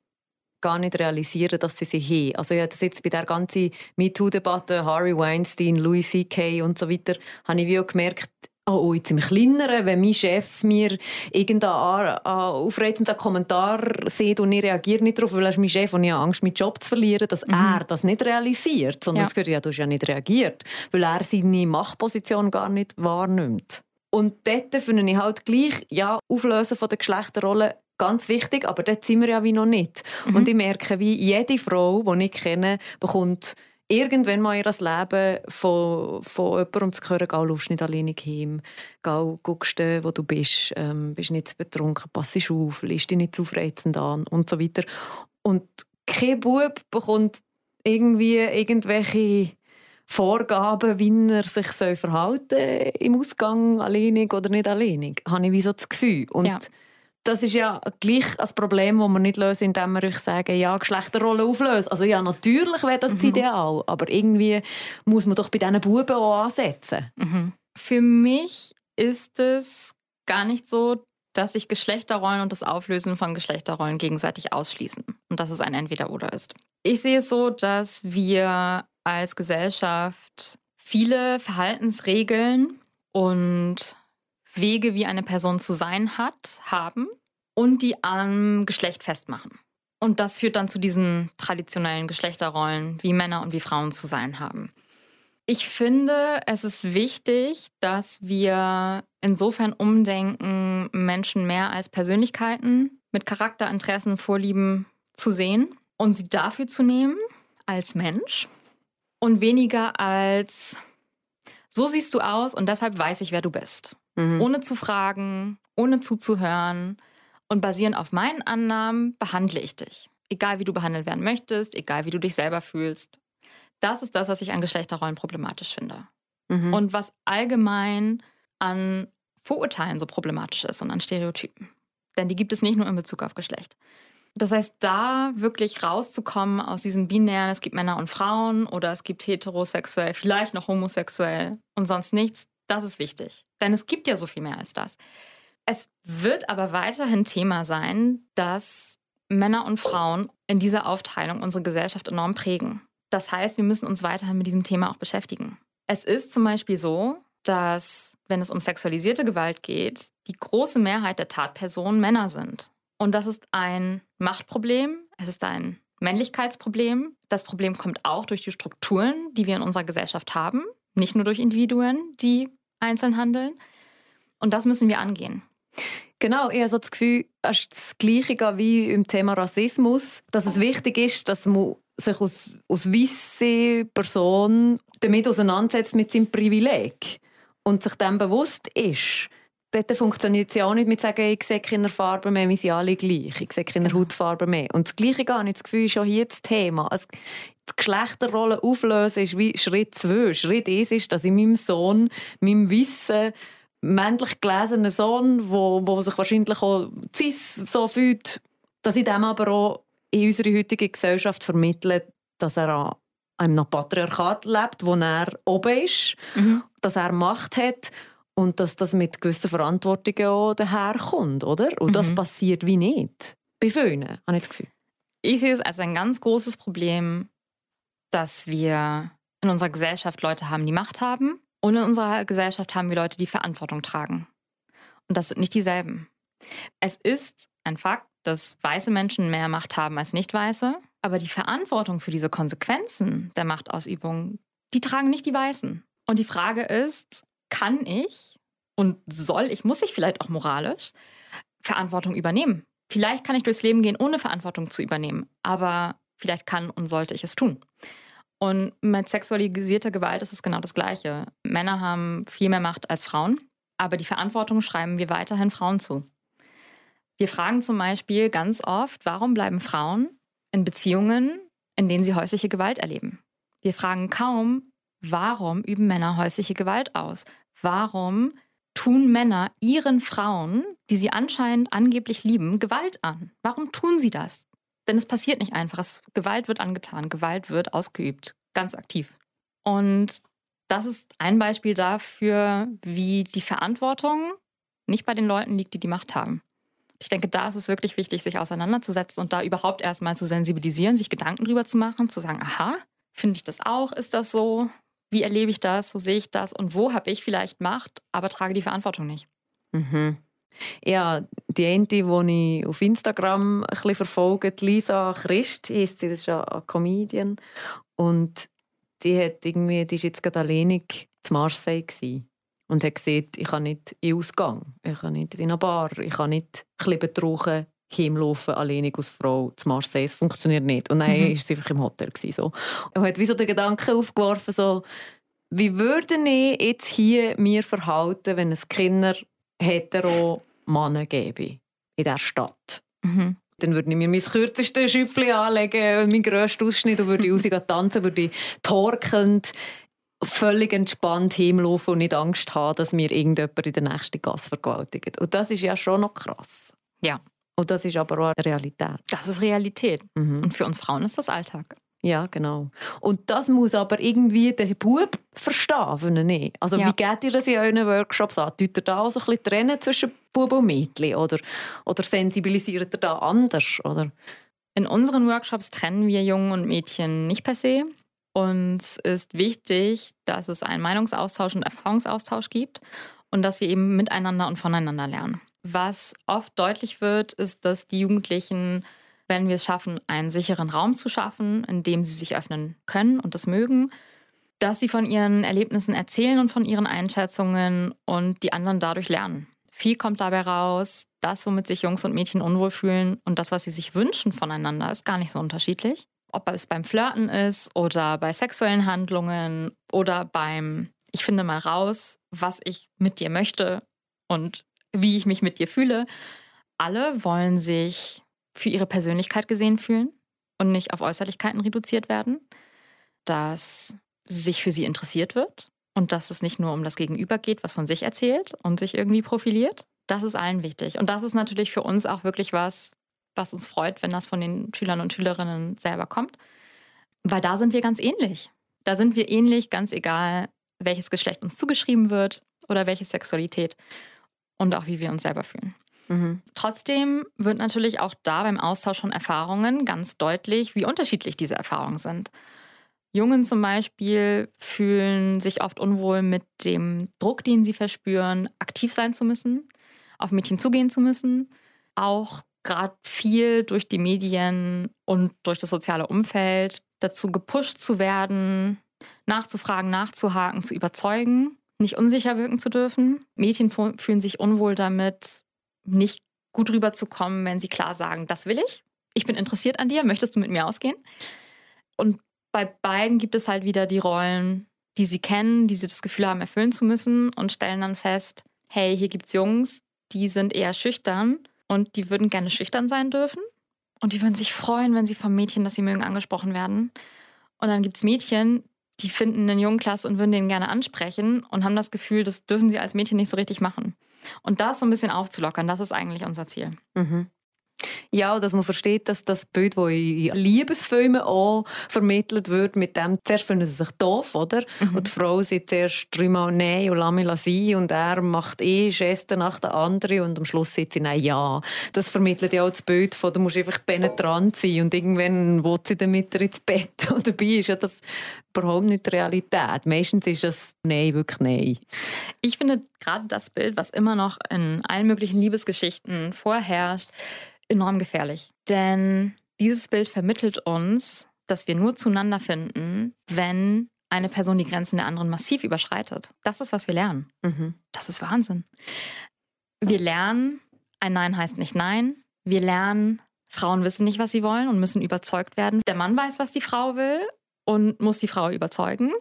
gar nicht realisieren, dass sie sie haben. Also ja, das jetzt bei der ganzen MeToo-Debatte, Harvey Weinstein, Louis C.K. und so weiter, habe ich wie auch gemerkt, Oh, jetzt im Kleineren, wenn mein Chef mir irgendeinen aufreizenden Kommentar sieht und ich reagiere nicht darauf, weil er ist mein Chef und ich habe Angst, meinen Job zu verlieren, dass mhm. er das nicht realisiert. Sondern ja. es gehört, ja, du hast ja nicht reagiert, weil er seine Machtposition gar nicht wahrnimmt. Und dort finde ich halt gleich, ja, Auflösen von der Geschlechterrolle ganz wichtig, aber dort sind wir ja wie noch nicht. Mhm. Und ich merke, wie jede Frau, die ich kenne, bekommt irgendwann mal ihr Leben von, von jemandem zu hören, «Geh, lust nicht alleine heim, geh, guckst du, wo du bist, ähm, bist nicht zu betrunken, pass auf, liest dich nicht zu aufreizend an» und so weiter. Und kein Bub bekommt irgendwie irgendwelche Vorgaben, wie er sich verhalten soll im Ausgang alleinig oder nicht alleinig, habe ich wie so das Gefühl. Und ja das ist ja gleich ein Problem, das man nicht lösen, indem wir euch sagen, ja, Geschlechterrollen auflösen. Also ja, natürlich wäre das mhm. Ideal, aber irgendwie muss man doch bei diesen Buben auch ansetzen. Mhm. Für mich ist es gar nicht so, dass sich Geschlechterrollen und das Auflösen von Geschlechterrollen gegenseitig ausschließen und dass es ein Entweder-Oder ist. Ich sehe es so, dass wir als Gesellschaft viele Verhaltensregeln und Wege, wie eine Person zu sein hat, haben und die am Geschlecht festmachen. Und das führt dann zu diesen traditionellen Geschlechterrollen, wie Männer und wie Frauen zu sein haben. Ich finde, es ist wichtig, dass wir insofern umdenken, Menschen mehr als Persönlichkeiten mit Charakterinteressen, Vorlieben zu sehen und sie dafür zu nehmen als Mensch und weniger als so siehst du aus und deshalb weiß ich, wer du bist. Mhm. Ohne zu fragen, ohne zuzuhören und basierend auf meinen Annahmen behandle ich dich. Egal wie du behandelt werden möchtest, egal wie du dich selber fühlst. Das ist das, was ich an Geschlechterrollen problematisch finde. Mhm. Und was allgemein an Vorurteilen so problematisch ist und an Stereotypen. Denn die gibt es nicht nur in Bezug auf Geschlecht. Das heißt, da wirklich rauszukommen aus diesem binären, es gibt Männer und Frauen oder es gibt heterosexuell, vielleicht noch homosexuell und sonst nichts, das ist wichtig. Denn es gibt ja so viel mehr als das. Es wird aber weiterhin Thema sein, dass Männer und Frauen in dieser Aufteilung unsere Gesellschaft enorm prägen. Das heißt, wir müssen uns weiterhin mit diesem Thema auch beschäftigen. Es ist zum Beispiel so, dass, wenn es um sexualisierte Gewalt geht, die große Mehrheit der Tatpersonen Männer sind. Und das ist ein Machtproblem, es ist ein Männlichkeitsproblem. Das Problem kommt auch durch die Strukturen, die wir in unserer Gesellschaft haben, nicht nur durch Individuen, die einzeln handeln. Und das müssen wir angehen. Genau, ich habe so das Gefühl, es ist das Gleiche wie im Thema Rassismus, dass es wichtig ist, dass man sich als, als weisse Person damit auseinandersetzt mit seinem Privileg und sich dem bewusst ist dort funktioniert es ja auch nicht mit sagen, ich sehe keine Farbe mehr, wir sind alle gleich. Ich sehe keine Hautfarbe mehr. Und das Gleiche gar nicht. Das Gefühl ist auch hier das Thema. Also, die Geschlechterrollen auflösen ist wie Schritt zwei. Schritt eins ist, dass ich meinem Sohn, meinem Wissen, männlich gelesenen Sohn, wo, wo sich wahrscheinlich auch cis so fühlt, dass ich dem aber auch in unserer heutigen Gesellschaft vermittle, dass er an einem Patriarchat lebt, wo er oben ist, mhm. dass er Macht hat und dass das mit gewissen Verantwortungen auch daherkommt, oder? Und mhm. das passiert wie nicht. Bei vielen, habe ich das Gefühl. Ich sehe es als ein ganz großes Problem, dass wir in unserer Gesellschaft Leute haben, die Macht haben. Und in unserer Gesellschaft haben wir Leute, die Verantwortung tragen. Und das sind nicht dieselben. Es ist ein Fakt, dass weiße Menschen mehr Macht haben als nicht weiße. Aber die Verantwortung für diese Konsequenzen der Machtausübung, die tragen nicht die Weißen. Und die Frage ist, kann ich und soll ich, muss ich vielleicht auch moralisch Verantwortung übernehmen. Vielleicht kann ich durchs Leben gehen, ohne Verantwortung zu übernehmen, aber vielleicht kann und sollte ich es tun. Und mit sexualisierter Gewalt ist es genau das Gleiche. Männer haben viel mehr Macht als Frauen, aber die Verantwortung schreiben wir weiterhin Frauen zu. Wir fragen zum Beispiel ganz oft, warum bleiben Frauen in Beziehungen, in denen sie häusliche Gewalt erleben? Wir fragen kaum, warum üben Männer häusliche Gewalt aus? warum tun Männer ihren Frauen, die sie anscheinend angeblich lieben, Gewalt an? Warum tun sie das? Denn es passiert nicht einfach. Es, Gewalt wird angetan, Gewalt wird ausgeübt, ganz aktiv. Und das ist ein Beispiel dafür, wie die Verantwortung nicht bei den Leuten liegt, die die Macht haben. Ich denke, da ist es wirklich wichtig, sich auseinanderzusetzen und da überhaupt erstmal zu sensibilisieren, sich Gedanken drüber zu machen, zu sagen, aha, finde ich das auch? Ist das so? wie erlebe ich das, wo sehe ich das und wo habe ich vielleicht Macht, aber trage die Verantwortung nicht. Mhm. Ja, die eine, die ich auf Instagram ein bisschen verfolge, Lisa Christ, heisst sie, das ist eine Comedian. Und die, hat irgendwie, die ist jetzt gerade alleinig zu Marseille gewesen und hat gesagt, ich kann nicht in Ausgang, ich kann nicht in eine Bar, ich kann nicht ein betrunken heimlaufen, alleinig als Frau zu Marseille. Es funktioniert nicht. Und dann mhm. war sie einfach im Hotel. Gewesen, so. Und hat wie so den Gedanken aufgeworfen, so, wie würde ich jetzt hier mir verhalten, wenn es Kinder hetero Männer gäbe in dieser Stadt? Mhm. Dann würde ich mir mein kürzestes Schüppli anlegen und meinen grössten Ausschnitt und würde rausgehen tanzen, würde torkelnd völlig entspannt heimlaufen und nicht Angst haben, dass mir irgendjemand in der nächsten Gasse vergewaltigt. Und das ist ja schon noch krass. Ja. Und das ist aber auch Realität. Das ist Realität. Mhm. Und für uns Frauen ist das Alltag. Ja, genau. Und das muss aber irgendwie der Bub verstehen, finde ich. Also Ja. wie geht ihr das in euren Workshops an? Tut ihr da auch so ein bisschen trennen zwischen Bub und Mädchen? Oder, oder sensibilisiert ihr da anders? Oder? In unseren Workshops trennen wir Jungen und Mädchen nicht per se. Uns ist wichtig, dass es einen Meinungsaustausch und Erfahrungsaustausch gibt und dass wir eben miteinander und voneinander lernen. Was oft deutlich wird, ist, dass die Jugendlichen, wenn wir es schaffen, einen sicheren Raum zu schaffen, in dem sie sich öffnen können und das mögen, dass sie von ihren Erlebnissen erzählen und von ihren Einschätzungen und die anderen dadurch lernen. Viel kommt dabei raus, das, womit sich Jungs und Mädchen unwohl fühlen und das, was sie sich wünschen voneinander, ist gar nicht so unterschiedlich. Ob es beim Flirten ist oder bei sexuellen Handlungen oder beim, ich finde mal raus, was ich mit dir möchte und wie ich mich mit dir fühle. Alle wollen sich für ihre Persönlichkeit gesehen fühlen und nicht auf Äußerlichkeiten reduziert werden. Dass sich für sie interessiert wird und dass es nicht nur um das Gegenüber geht, was von sich erzählt und sich irgendwie profiliert. Das ist allen wichtig. Und das ist natürlich für uns auch wirklich was, was uns freut, wenn das von den Schülern und Schülerinnen selber kommt. Weil da sind wir ganz ähnlich. Da sind wir ähnlich, ganz egal, welches Geschlecht uns zugeschrieben wird oder welche Sexualität und auch wie wir uns selber fühlen. Mhm. Trotzdem wird natürlich auch da beim Austausch von Erfahrungen ganz deutlich, wie unterschiedlich diese Erfahrungen sind. Jungen zum Beispiel fühlen sich oft unwohl mit dem Druck, den sie verspüren, aktiv sein zu müssen, auf Mädchen zugehen zu müssen. Auch gerade viel durch die Medien und durch das soziale Umfeld dazu gepusht zu werden, nachzufragen, nachzuhaken, zu überzeugen, nicht unsicher wirken zu dürfen. Mädchen fühlen sich unwohl damit, nicht gut rüberzukommen, wenn sie klar sagen, das will ich. Ich bin interessiert an dir, möchtest du mit mir ausgehen? Und bei beiden gibt es halt wieder die Rollen, die sie kennen, die sie das Gefühl haben, erfüllen zu müssen und stellen dann fest, hey, hier gibt's Jungs, die sind eher schüchtern und die würden gerne schüchtern sein dürfen. Und die würden sich freuen, wenn sie vom Mädchen, das sie mögen, angesprochen werden. Und dann gibt's Mädchen, die finden einen Jungen klasse und würden den gerne ansprechen und haben das Gefühl, das dürfen sie als Mädchen nicht so richtig machen. Und das so ein bisschen aufzulockern, das ist eigentlich unser Ziel. Mhm. Ja, dass man versteht, dass das Bild, das in Liebesfilmen auch vermittelt wird, mit dem, zuerst finden sie sich doof, oder? Mhm. Und die Frau sagt zuerst dreimal Nein und lass mich sein und er macht eh Geste nach der anderen und am Schluss sagt sie Nein, ja. Das vermittelt ja auch das Bild von, du musst einfach penetrant sein und irgendwann will sie dann mit dir ins Bett. Und dabei ist ja das überhaupt nicht die Realität. Meistens ist das Nein, wirklich Nein. Ich finde gerade das Bild, was immer noch in allen möglichen Liebesgeschichten vorherrscht, enorm gefährlich. Denn dieses Bild vermittelt uns, dass wir nur zueinander finden, wenn eine Person die Grenzen der anderen massiv überschreitet. Das ist, was wir lernen. Mhm. Das ist Wahnsinn. Wir lernen, ein Nein heißt nicht Nein. Wir lernen, Frauen wissen nicht, was sie wollen und müssen überzeugt werden. Der Mann weiß, was die Frau will und muss die Frau überzeugen.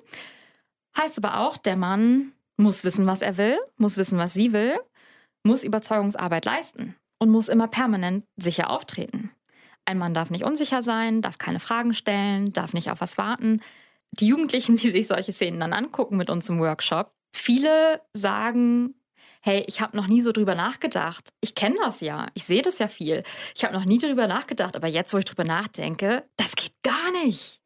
Heißt aber auch, der Mann muss wissen, was er will, muss wissen, was sie will, muss Überzeugungsarbeit leisten und muss immer permanent sicher auftreten. Ein Mann darf nicht unsicher sein, darf keine Fragen stellen, darf nicht auf was warten. Die Jugendlichen, die sich solche Szenen dann angucken mit uns im Workshop, viele sagen, hey, ich habe noch nie so drüber nachgedacht. Ich kenne das ja, ich sehe das ja viel. Ich habe noch nie drüber nachgedacht, aber jetzt, wo ich drüber nachdenke, das geht gar nicht.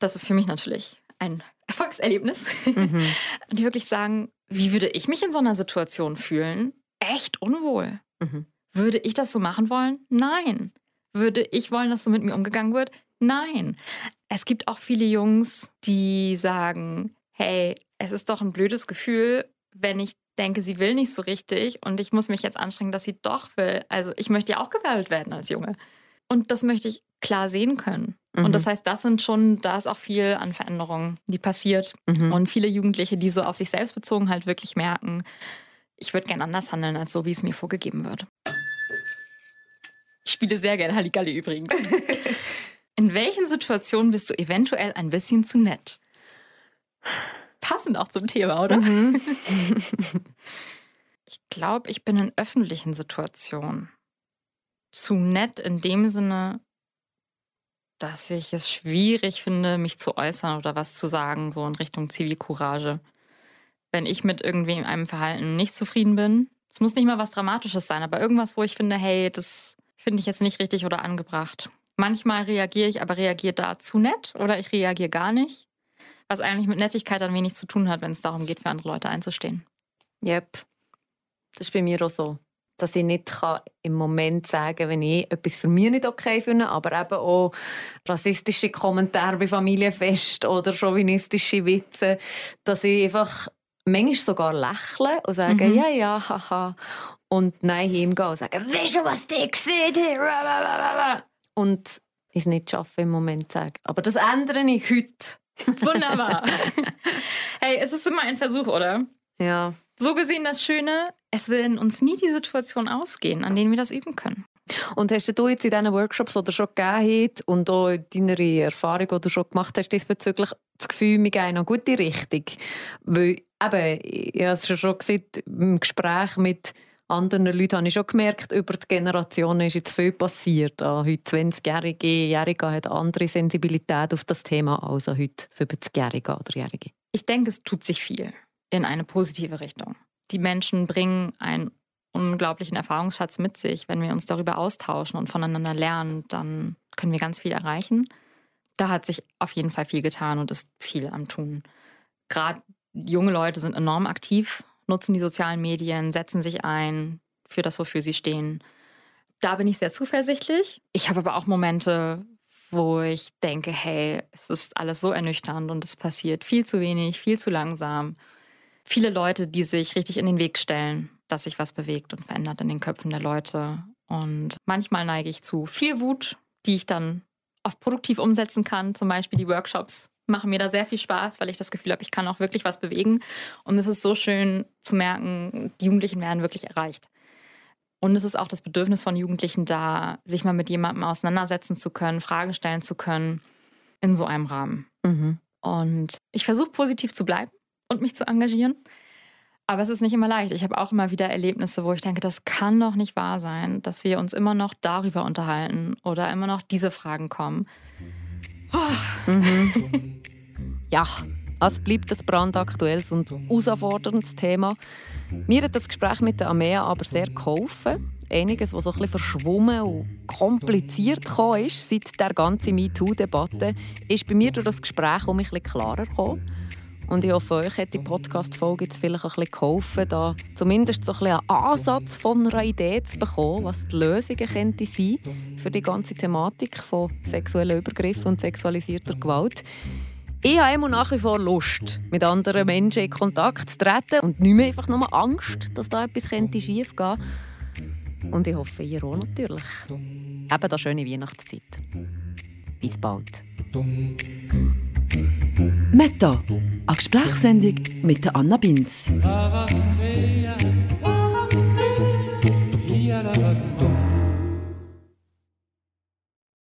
Das ist für mich natürlich ein Erfolgserlebnis. Mhm. Und die wirklich sagen, wie würde ich mich in so einer Situation fühlen? Echt unwohl. Mhm. Würde ich das so machen wollen? Nein. Würde ich wollen, dass so mit mir umgegangen wird? Nein. Es gibt auch viele Jungs, die sagen, hey, es ist doch ein blödes Gefühl, wenn ich denke, sie will nicht so richtig und ich muss mich jetzt anstrengen, dass sie doch will. Also ich möchte ja auch gewählt werden als Junge. Und das möchte ich klar sehen können. Mhm. Und das heißt, das sind schon, da ist auch viel an Veränderungen, die passiert. Mhm. Und viele Jugendliche, die so auf sich selbst bezogen halt wirklich merken, ich würde gern anders handeln, als so, wie es mir vorgegeben wird. Ich spiele sehr gerne Halligalli übrigens. In welchen Situationen bist du eventuell ein bisschen zu nett? Passend auch zum Thema, oder? Mhm. Ich glaube, ich bin in öffentlichen Situationen zu nett in dem Sinne, dass ich es schwierig finde, mich zu äußern oder was zu sagen, so in Richtung Zivilcourage. Wenn ich mit irgendwem einem Verhalten nicht zufrieden bin, Es muss nicht mal was Dramatisches sein, aber irgendwas, wo ich finde, hey, das finde ich jetzt nicht richtig oder angebracht. Manchmal reagiere ich, aber reagiere da zu nett oder ich reagiere gar nicht. Was eigentlich mit Nettigkeit dann wenig zu tun hat, wenn es darum geht, für andere Leute einzustehen. Yep. Das ist bei mir auch so. Dass ich nicht kann im Moment sagen kann, wenn ich etwas für mich nicht okay finde, aber eben auch rassistische Kommentare bei Familienfest oder chauvinistische Witze, dass ich einfach manchmal sogar lächle und sage, mhm. ja, ja, haha. Und nein, heimgehen und sagen, weißt du, was die gesehen Und es nicht schaffen, im Moment sagen. Aber das ändere ich heute. Wunderbar. hey, es ist immer ein Versuch, oder? Ja. So gesehen das Schöne, es will in uns nie die Situation ausgehen, an denen wir das üben können. Und hast du jetzt in diesen Workshops oder schon gegeben und auch deine Erfahrung, die du schon gemacht hast, diesbezüglich das Gefühl, wir gehen in eine gute Richtung? Weil, eben, ich habe es schon gesagt, im Gespräch mit anderen Leuten habe ich schon gemerkt, über die Generationen ist jetzt viel passiert. Heute 20-Jährige, Jährige hat andere Sensibilität auf das Thema als heute 70-Jährige oder Jährige. Ich denke, es tut sich viel in eine positive Richtung. Die Menschen bringen einen unglaublichen Erfahrungsschatz mit sich. Wenn wir uns darüber austauschen und voneinander lernen, dann können wir ganz viel erreichen. Da hat sich auf jeden Fall viel getan und ist viel am Tun. Gerade junge Leute sind enorm aktiv, nutzen die sozialen Medien, setzen sich ein für das, wofür sie stehen. Da bin ich sehr zuversichtlich. Ich habe aber auch Momente, wo ich denke, hey, es ist alles so ernüchternd und es passiert viel zu wenig, viel zu langsam viele Leute, die sich richtig in den Weg stellen, dass sich was bewegt und verändert in den Köpfen der Leute. Und manchmal neige ich zu viel Wut, die ich dann oft produktiv umsetzen kann. Zum Beispiel die Workshops machen mir da sehr viel Spaß, weil ich das Gefühl habe, ich kann auch wirklich was bewegen. Und es ist so schön zu merken, die Jugendlichen werden wirklich erreicht. Und es ist auch das Bedürfnis von Jugendlichen da, sich mal mit jemandem auseinandersetzen zu können, Fragen stellen zu können in so einem Rahmen. Mhm. Und ich versuche positiv zu bleiben und mich zu engagieren. Aber es ist nicht immer leicht. Ich habe auch immer wieder Erlebnisse, wo ich denke, das kann doch nicht wahr sein, dass wir uns immer noch darüber unterhalten oder immer noch diese Fragen kommen. Oh. Mhm. ja, es bleibt ein brandaktuelles und herausforderndes Thema. Mir hat das Gespräch mit der Amea aber sehr geholfen. Einiges, was so ein verschwommen und kompliziert ist seit der ganzen MeToo-Debatte, ist bei mir durch das Gespräch um mich klarer gekommen. Und ich hoffe, euch hat die Podcast-Folge jetzt vielleicht ein bisschen geholfen, da zumindest so ein bisschen einen Ansatz von einer Idee zu bekommen, was die Lösungen könnte sein für die ganze Thematik von sexuellen Übergriffen und sexualisierter Gewalt. Ich habe immer nach wie vor Lust, mit anderen Menschen in Kontakt zu treten und nicht mehr einfach nur Angst, dass da etwas schief gehen könnte. Und ich hoffe, ihr auch natürlich. Eben eine schöne Weihnachtszeit. Bis bald. Meta, eine Gesprächssendung mit Anna Binz.